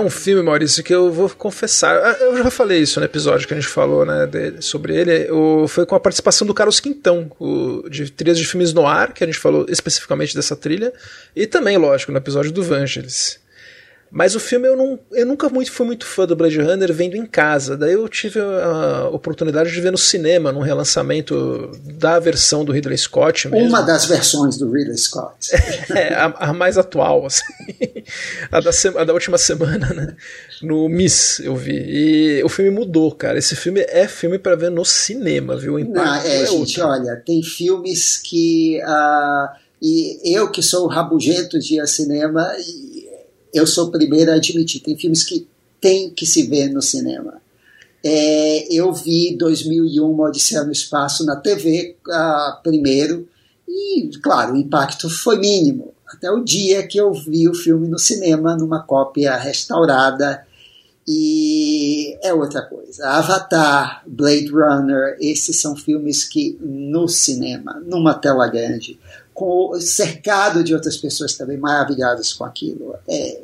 É um filme, Maurício, que eu vou confessar. Ah, eu já falei isso no episódio que a gente falou né, de, sobre ele. O, foi com a participação do Carlos Quintão, o, de trilhas de filmes no ar, que a gente falou especificamente dessa trilha. E também, lógico, no episódio do Vangelis. Mas o filme eu, não, eu nunca muito fui muito fã do Blade Runner vendo em casa. Daí eu tive a oportunidade de ver no cinema, num relançamento da versão do Ridley Scott. Mesmo. Uma das versões do Ridley Scott. [LAUGHS] é, a, a, mais atual, assim. a, da a da última semana, né? No Miss eu vi. E o filme mudou, cara. Esse filme é filme para ver no cinema, viu? O impacto não, é, é gente, olha, tem filmes que. Uh, e eu que sou rabugento de ir cinema. E, eu sou o primeiro a admitir, tem filmes que tem que se ver no cinema. É, eu vi 2001 Odisseia no Espaço na TV uh, primeiro, e, claro, o impacto foi mínimo. Até o dia que eu vi o filme no cinema, numa cópia restaurada, e é outra coisa. Avatar, Blade Runner, esses são filmes que no cinema, numa tela grande, com, cercado de outras pessoas também maravilhadas com aquilo, é,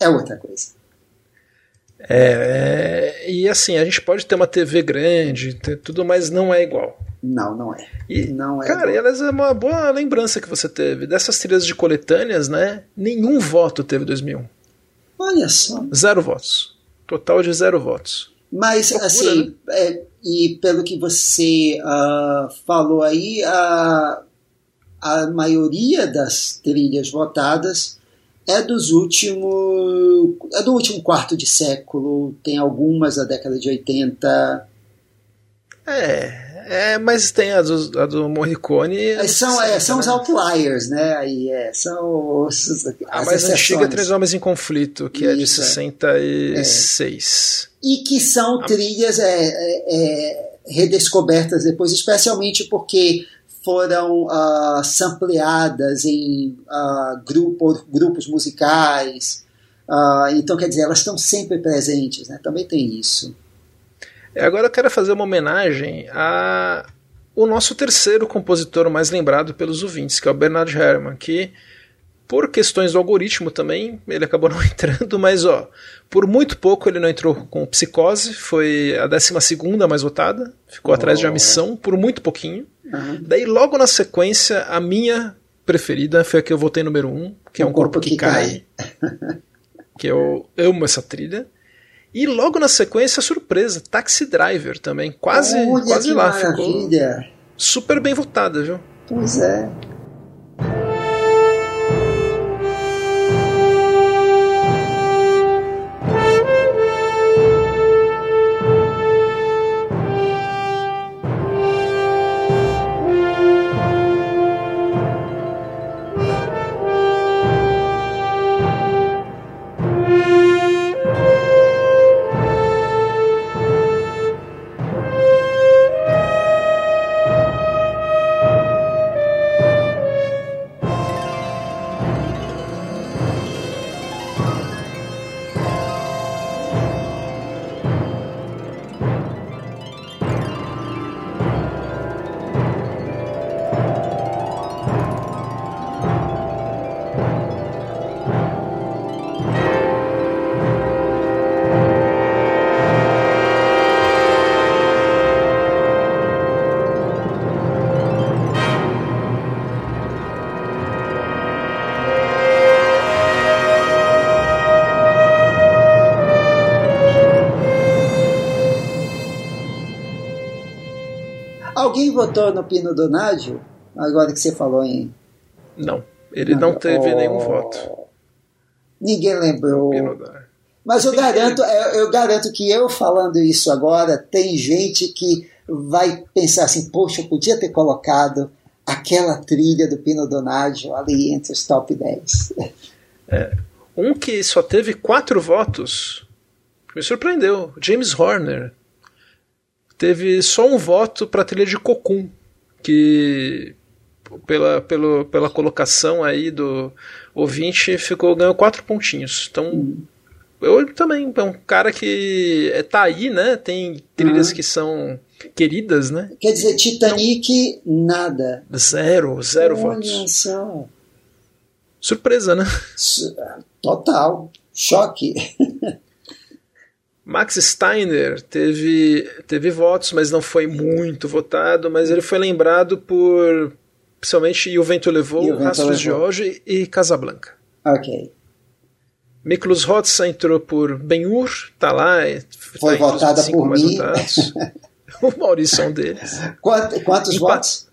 é outra coisa. É, é, e assim, a gente pode ter uma TV grande, ter tudo, mas não é igual. Não, não é. E, não é cara, igual. é uma boa lembrança que você teve. Dessas trilhas de coletâneas, né? Nenhum voto teve 2001. Olha só. Zero votos. Total de zero votos. Mas, Procura, assim, né? é, e pelo que você uh, falou aí, a, a maioria das trilhas votadas é dos últimos. é do último quarto de século, tem algumas da década de 80. É, é, mas tem a do, a do Morricone. É, são, é, são os outliers, né? Aí é, são os. A mais antiga é Três Homens em Conflito, que Isso, é de 66. É. E que são trilhas é, é, redescobertas depois, especialmente porque foram uh, sampleadas em uh, grupo, grupos musicais. Uh, então, quer dizer, elas estão sempre presentes, né? Também tem isso. Agora eu quero fazer uma homenagem a o nosso terceiro compositor mais lembrado pelos ouvintes, que é o Bernard Herrmann, que por questões do algoritmo também, ele acabou [LAUGHS] não entrando, mas ó, por muito pouco ele não entrou com Psicose, foi a 12 mais votada, ficou oh. atrás de A Missão, por muito pouquinho. Uhum. Daí logo na sequência, a minha preferida foi a que eu votei número 1, um, que é Um Corpo, corpo que, que, Cai. cai. [LAUGHS] que eu amo essa trilha. E logo na sequência, surpresa, Taxi Driver também. Quase, Olha, quase lá. Maravilha. Ficou super bem votada, viu? Pois é. Votou no Pino Donadio? Agora que você falou em. Não, ele não, não teve oh, nenhum voto. Ninguém lembrou. Mas eu garanto, eu garanto que eu falando isso agora, tem gente que vai pensar assim, poxa, eu podia ter colocado aquela trilha do Pino Donaggio ali entre os top 10. [LAUGHS] É, um que só teve quatro votos me surpreendeu. James Horner teve só um voto para a trilha de Cocum, que pela, pelo, pela colocação aí do ouvinte ficou ganhou quatro pontinhos. Então eu também é um cara que é, tá aí, né? Tem trilhas uhum. que são queridas, né? Quer dizer, Titanic então, nada. Zero, zero Olha votos. Só. Surpresa, né? Total, choque. [LAUGHS] Max Steiner teve, teve votos, mas não foi muito votado, mas ele foi lembrado por principalmente E o Vento Levou, o Rastros de Hoje e Casablanca. Ok. Miklos Hotza entrou por Ben-Hur, tá lá. Foi tá votada por mim. [LAUGHS] o Maurício é um deles. Quantos, quantos Empa votos?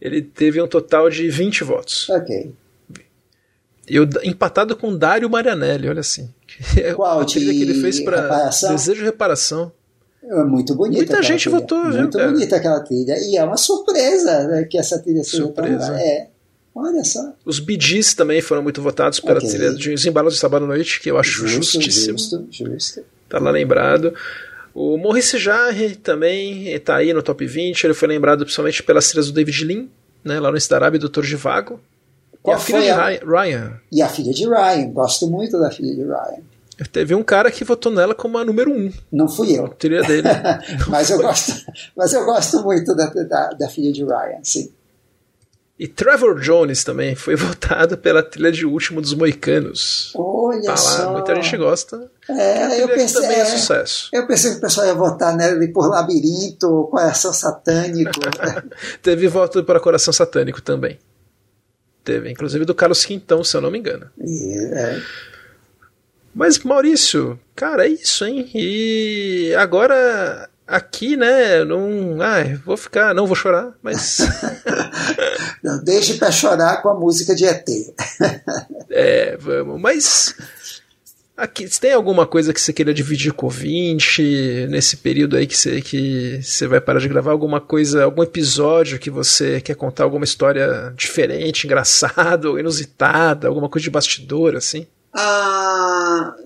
Ele teve um total de 20 votos. Ok. Eu, empatado com Dário Marianelli, olha assim. [LAUGHS] Qual? A trilha que ele fez para Desejo de Reparação. É muito bonita. Muita gente trilha. votou, Muito viu, bonita aquela trilha. E é uma surpresa né, que essa trilha seja surpresa. tão. É. Olha só. Os Gees também foram muito votados pela okay. trilha de Os Embalos de Sábado à Noite, que eu acho justo, justíssimo. Justo, justo. Tá lá lembrado. O Maurice Jarre também está aí no top 20. Ele foi lembrado principalmente pelas trilhas do David Lean, né, lá no Arábia, Doutor de Vago. Qual e a filha de a... Ryan. E a filha de Ryan. Gosto muito da filha de Ryan. Teve um cara que votou nela como a número um. Não fui eu. A trilha dele. [LAUGHS] mas, eu gosto, mas eu gosto muito da, da, da filha de Ryan, sim. E Trevor Jones também foi [LAUGHS] votado pela trilha de Último dos Moicanos. Olha tá só. muita gente gosta. É, eu pensei, também é, é, sucesso. Eu pensei que o pessoal ia votar nele por Labirinto, Coração Satânico. [LAUGHS] Teve voto para Coração Satânico também. Teve, inclusive do Carlos Quintão, se eu não me engano. É. Mas, Maurício, cara, é isso, hein? E agora Aqui, né, não. Ah, vou ficar, não vou chorar, mas. [LAUGHS] não, deixe para chorar com a música de ET. [LAUGHS] é, vamos, mas. Aqui, se tem alguma coisa que você queira dividir com o ouvinte nesse período aí que você, que você vai parar de gravar? Alguma coisa, algum episódio que você quer contar alguma história diferente, engraçada ou inusitada, alguma coisa de bastidor, assim? Ah,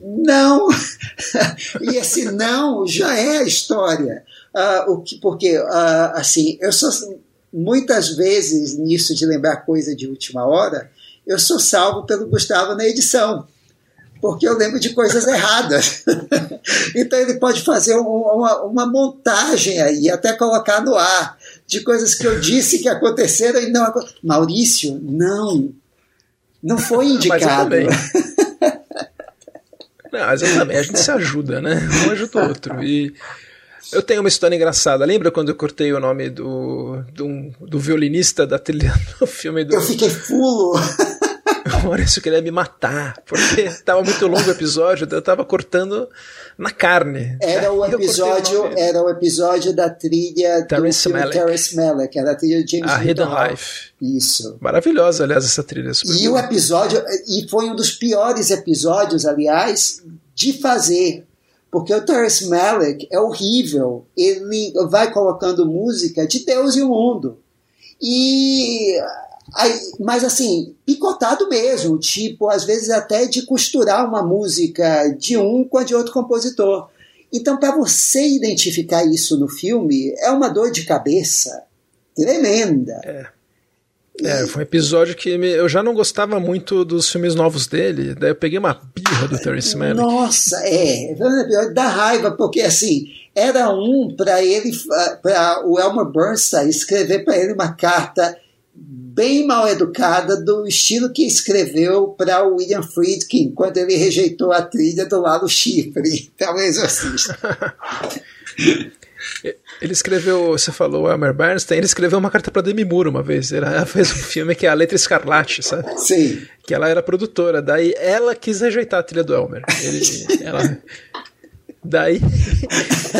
não. [LAUGHS] e esse não já é a história. Uh, o que, porque, uh, assim, eu sou muitas vezes nisso de lembrar coisa de última hora, eu sou salvo pelo Gustavo na edição. Porque eu lembro de coisas erradas. [LAUGHS] então ele pode fazer um, uma, uma montagem aí, até colocar no ar, de coisas que eu disse que aconteceram e não Maurício, não. Não foi indicado. [LAUGHS] Não, exatamente. A gente se ajuda, né? Um ajuda o outro. E eu tenho uma história engraçada. Lembra quando eu cortei o nome do, do, do violinista da trilha do filme do. Eu fiquei fulo! Maurício queria me matar, porque estava muito longo o episódio, eu estava cortando na carne. Era o [LAUGHS] episódio, era o episódio da trilha Terrence do Malick. Terrence Malick, era a trilha de James A Hidden Life. Isso. Maravilhosa, aliás, essa trilha. E o episódio, e foi um dos piores episódios, aliás, de fazer. Porque o Terrence Malick é horrível. Ele vai colocando música de Deus e o mundo. E Aí, mas assim, picotado mesmo, tipo, às vezes até de costurar uma música de um com a de outro compositor. Então, para você identificar isso no filme, é uma dor de cabeça tremenda. É. É, foi um episódio que me, eu já não gostava muito dos filmes novos dele, daí eu peguei uma birra do Terrence Malick. Nossa, é, dá raiva, porque assim, era um para ele, para o Elmer Bernstein escrever para ele uma carta bem mal educada do estilo que escreveu para o William Friedkin quando ele rejeitou a trilha do Lalo Chifre. Talvez assista. Ele escreveu, você falou, Elmer Bernstein, ele escreveu uma carta para Demi Moore uma vez. Ela [LAUGHS] fez um filme que é a Letra Escarlate, sabe? Sim. Que ela era produtora. Daí ela quis rejeitar a trilha do Elmer. Ele, [LAUGHS] ela, Daí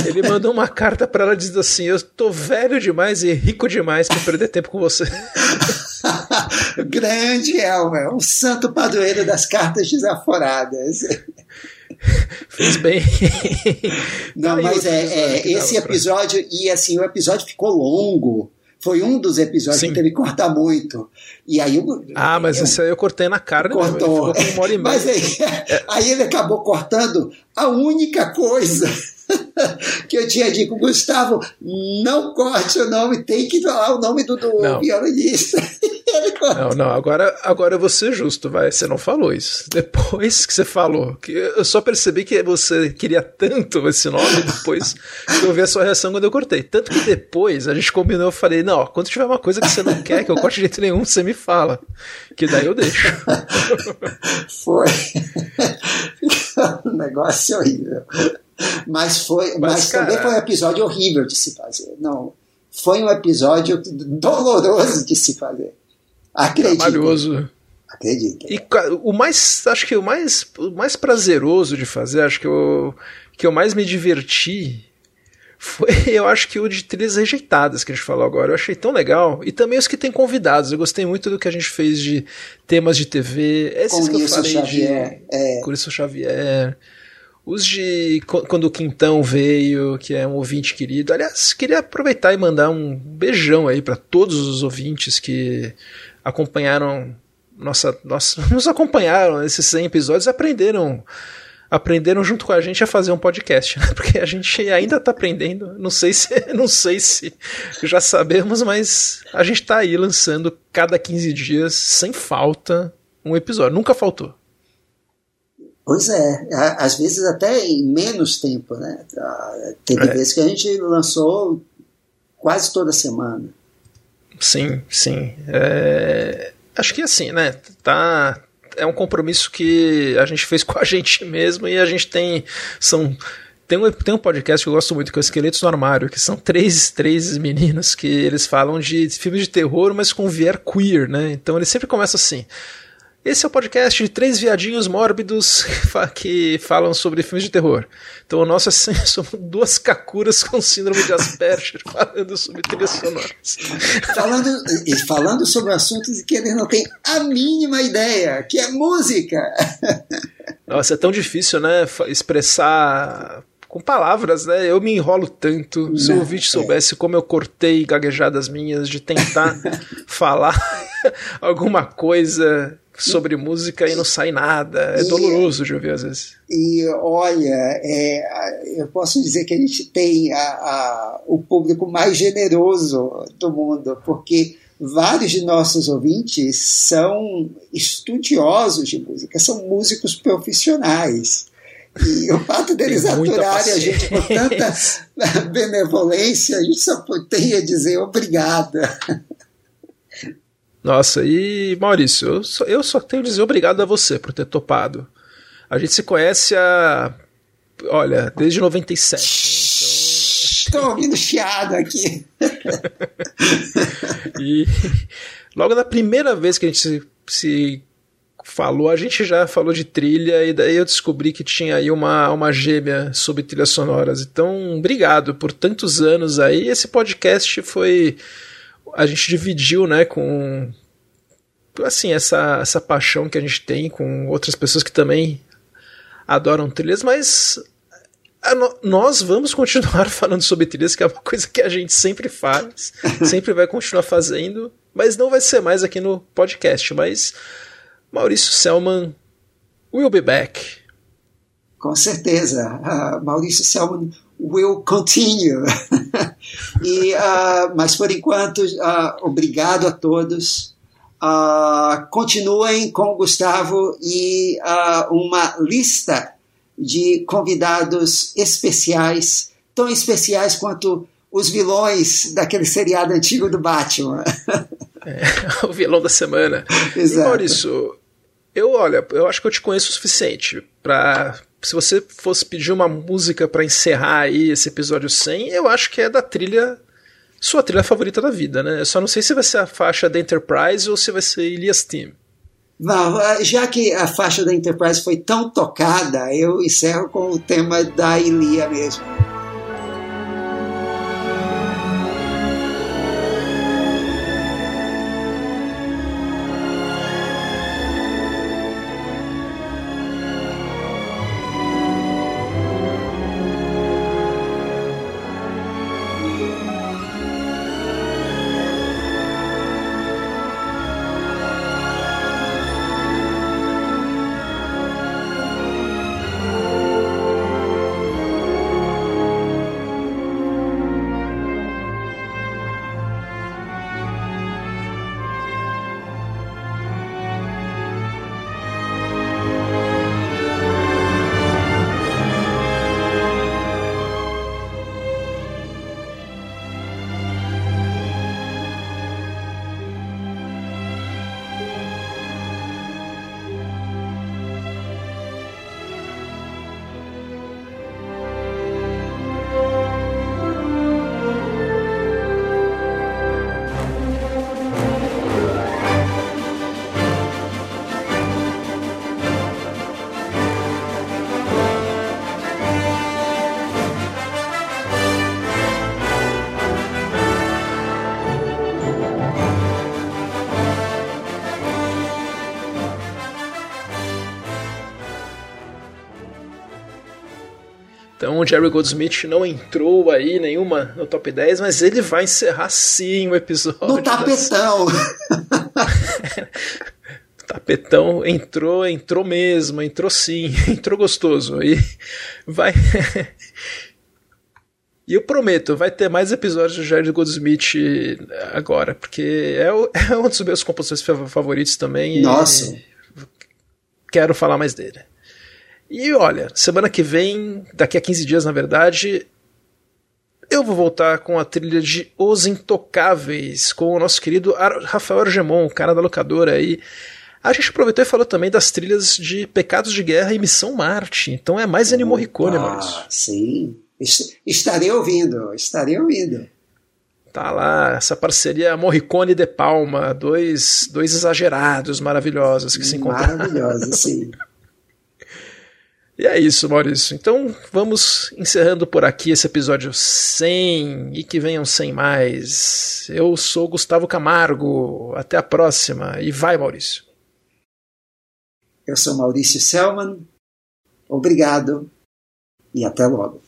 ele mandou uma carta para ela dizendo assim: Eu tô velho demais e rico demais para perder tempo com você. [LAUGHS] [LAUGHS] Grande Elmer, um santo padroeiro das cartas desaforadas. Fez bem. [LAUGHS] Não, mas é, é esse episódio, pra... e assim, o episódio ficou longo. Foi um dos episódios Sim. que teve que cortar muito. E aí eu, Ah, mas eu, esse aí eu cortei na carne. Cortou. [LAUGHS] Mas aí, é. aí ele acabou cortando a única coisa [LAUGHS] que eu tinha dito, Gustavo, não corte o nome, tem que falar o nome do, do violinista. [LAUGHS] não, não, agora, agora eu vou ser justo, vai. Você não falou isso. Depois que você falou, que eu só percebi que você queria tanto esse nome depois que eu vi a sua reação quando eu cortei. Tanto que depois a gente combinou, eu falei, não, quando tiver uma coisa que você não quer que eu corte de jeito nenhum, você me fala. Que daí eu deixo. [LAUGHS] Foi. [LAUGHS] um negócio horrível. Mas foi, mas, mas também foi um episódio horrível de se fazer. Não, foi um episódio doloroso de se fazer. Acredito. Trabalhoso. Acredito. E o mais, acho que o mais, o mais prazeroso de fazer, acho que o que eu mais me diverti foi, [LAUGHS] eu acho que o de trilhas rejeitadas que a gente falou agora. Eu achei tão legal. E também os que tem convidados. Eu gostei muito do que a gente fez de temas de TV. Esses Com que eu falei Xavier, de. É. Xavier os de quando o Quintão veio, que é um ouvinte querido. Aliás, queria aproveitar e mandar um beijão aí para todos os ouvintes que acompanharam nossa, nossa [LAUGHS] nos acompanharam nesses 100 episódios, aprenderam aprenderam junto com a gente a fazer um podcast, né? [LAUGHS] Porque a gente ainda está aprendendo. Não sei se [LAUGHS] não sei se já sabemos, mas a gente está aí lançando cada 15 dias sem falta um episódio. Nunca faltou. Pois é, às vezes até em menos tempo, né? Teve é. vezes que a gente lançou quase toda semana. Sim, sim. É... Acho que assim, né? Tá, é um compromisso que a gente fez [LAUGHS] com a gente mesmo e a gente tem. São tem um, tem um podcast que eu gosto muito, que é o Esqueletos no Armário, que são três, três meninos que eles falam de filmes de terror, mas com vier queer, né? Então ele sempre começa assim. Esse é o podcast de três viadinhos mórbidos [LAUGHS] que falam sobre filmes de terror. Então o nosso é assim, são [LAUGHS] duas kakuras com síndrome de Asperger [LAUGHS] falando sobre trilhas sonoras. Falando, falando sobre assuntos que eles não têm a mínima ideia, que é música. Nossa, é tão difícil, né? Expressar com palavras, né? Eu me enrolo tanto. Se o ouvinte soubesse como eu cortei gaguejadas minhas de tentar falar alguma coisa sobre música e não sai nada. É e, doloroso de ouvir às vezes. E olha, é, eu posso dizer que a gente tem a, a, o público mais generoso do mundo, porque vários de nossos ouvintes são estudiosos de música, são músicos profissionais. E o fato deles aturarem a gente com tanta [LAUGHS] benevolência, a gente só tem a dizer obrigada. Nossa, e Maurício, eu só, eu só tenho a dizer obrigado a você por ter topado. A gente se conhece há. Olha, desde 97. Estou ouvindo chiado aqui. [LAUGHS] e logo na primeira vez que a gente se, se falou, a gente já falou de trilha e daí eu descobri que tinha aí uma, uma gêmea sobre trilhas sonoras. Então, obrigado por tantos anos aí. Esse podcast foi a gente dividiu, né, com assim, essa, essa paixão que a gente tem com outras pessoas que também adoram trilhas, mas nós vamos continuar [LAUGHS] falando sobre trilhas, que é uma coisa que a gente sempre faz, sempre vai continuar fazendo, mas não vai ser mais aqui no podcast. Mas Maurício Selman will be back. Com certeza. Uh, Maurício Selman will continue. [LAUGHS] e, uh, mas por enquanto, uh, obrigado a todos. Uh, continuem com o Gustavo e uma lista de convidados especiais, tão especiais quanto os vilões daquele seriado antigo do Batman. [LAUGHS] É, o vilão da semana. Exato. E Maurício, eu olha, eu acho que eu te conheço o suficiente para se você fosse pedir uma música para encerrar aí esse episódio 100, eu acho que é da trilha sua trilha favorita da vida, né? Eu só não sei se vai ser a faixa da Enterprise ou se vai ser Elias Team. Não, já que a faixa da Enterprise foi tão tocada, eu encerro com o tema da Ilia mesmo. O Jerry Goldsmith não entrou aí nenhuma no top 10, mas ele vai encerrar sim o episódio. No tapetão! [LAUGHS] tapetão entrou, entrou mesmo, entrou sim, [LAUGHS] entrou gostoso. E vai. [LAUGHS] E eu prometo, vai ter mais episódios do Jared Goldsmith agora, porque é, o, é um dos meus compositores favoritos também. Nossa! quero falar mais dele. E olha, semana que vem, daqui a 15 dias na verdade, eu vou voltar com a trilha de Os Intocáveis, com o nosso querido Rafael Argemon, o cara da locadora aí. A gente aproveitou e falou também das trilhas de Pecados de Guerra e Missão Marte. Então é mais Ennio Morricone, Maurício. Sim. Estarei ouvindo, estarei ouvindo. Tá lá, essa parceria Morricone de Palma, dois, dois exagerados maravilhosos que se encontraram. Maravilhosos, sim. [LAUGHS] E é isso, Maurício. Então vamos encerrando por aqui esse episódio 100 e que venham 100 mais. Eu sou Gustavo Camargo. Até a próxima. E vai, Maurício. Eu sou Maurício Selman. Obrigado e até logo.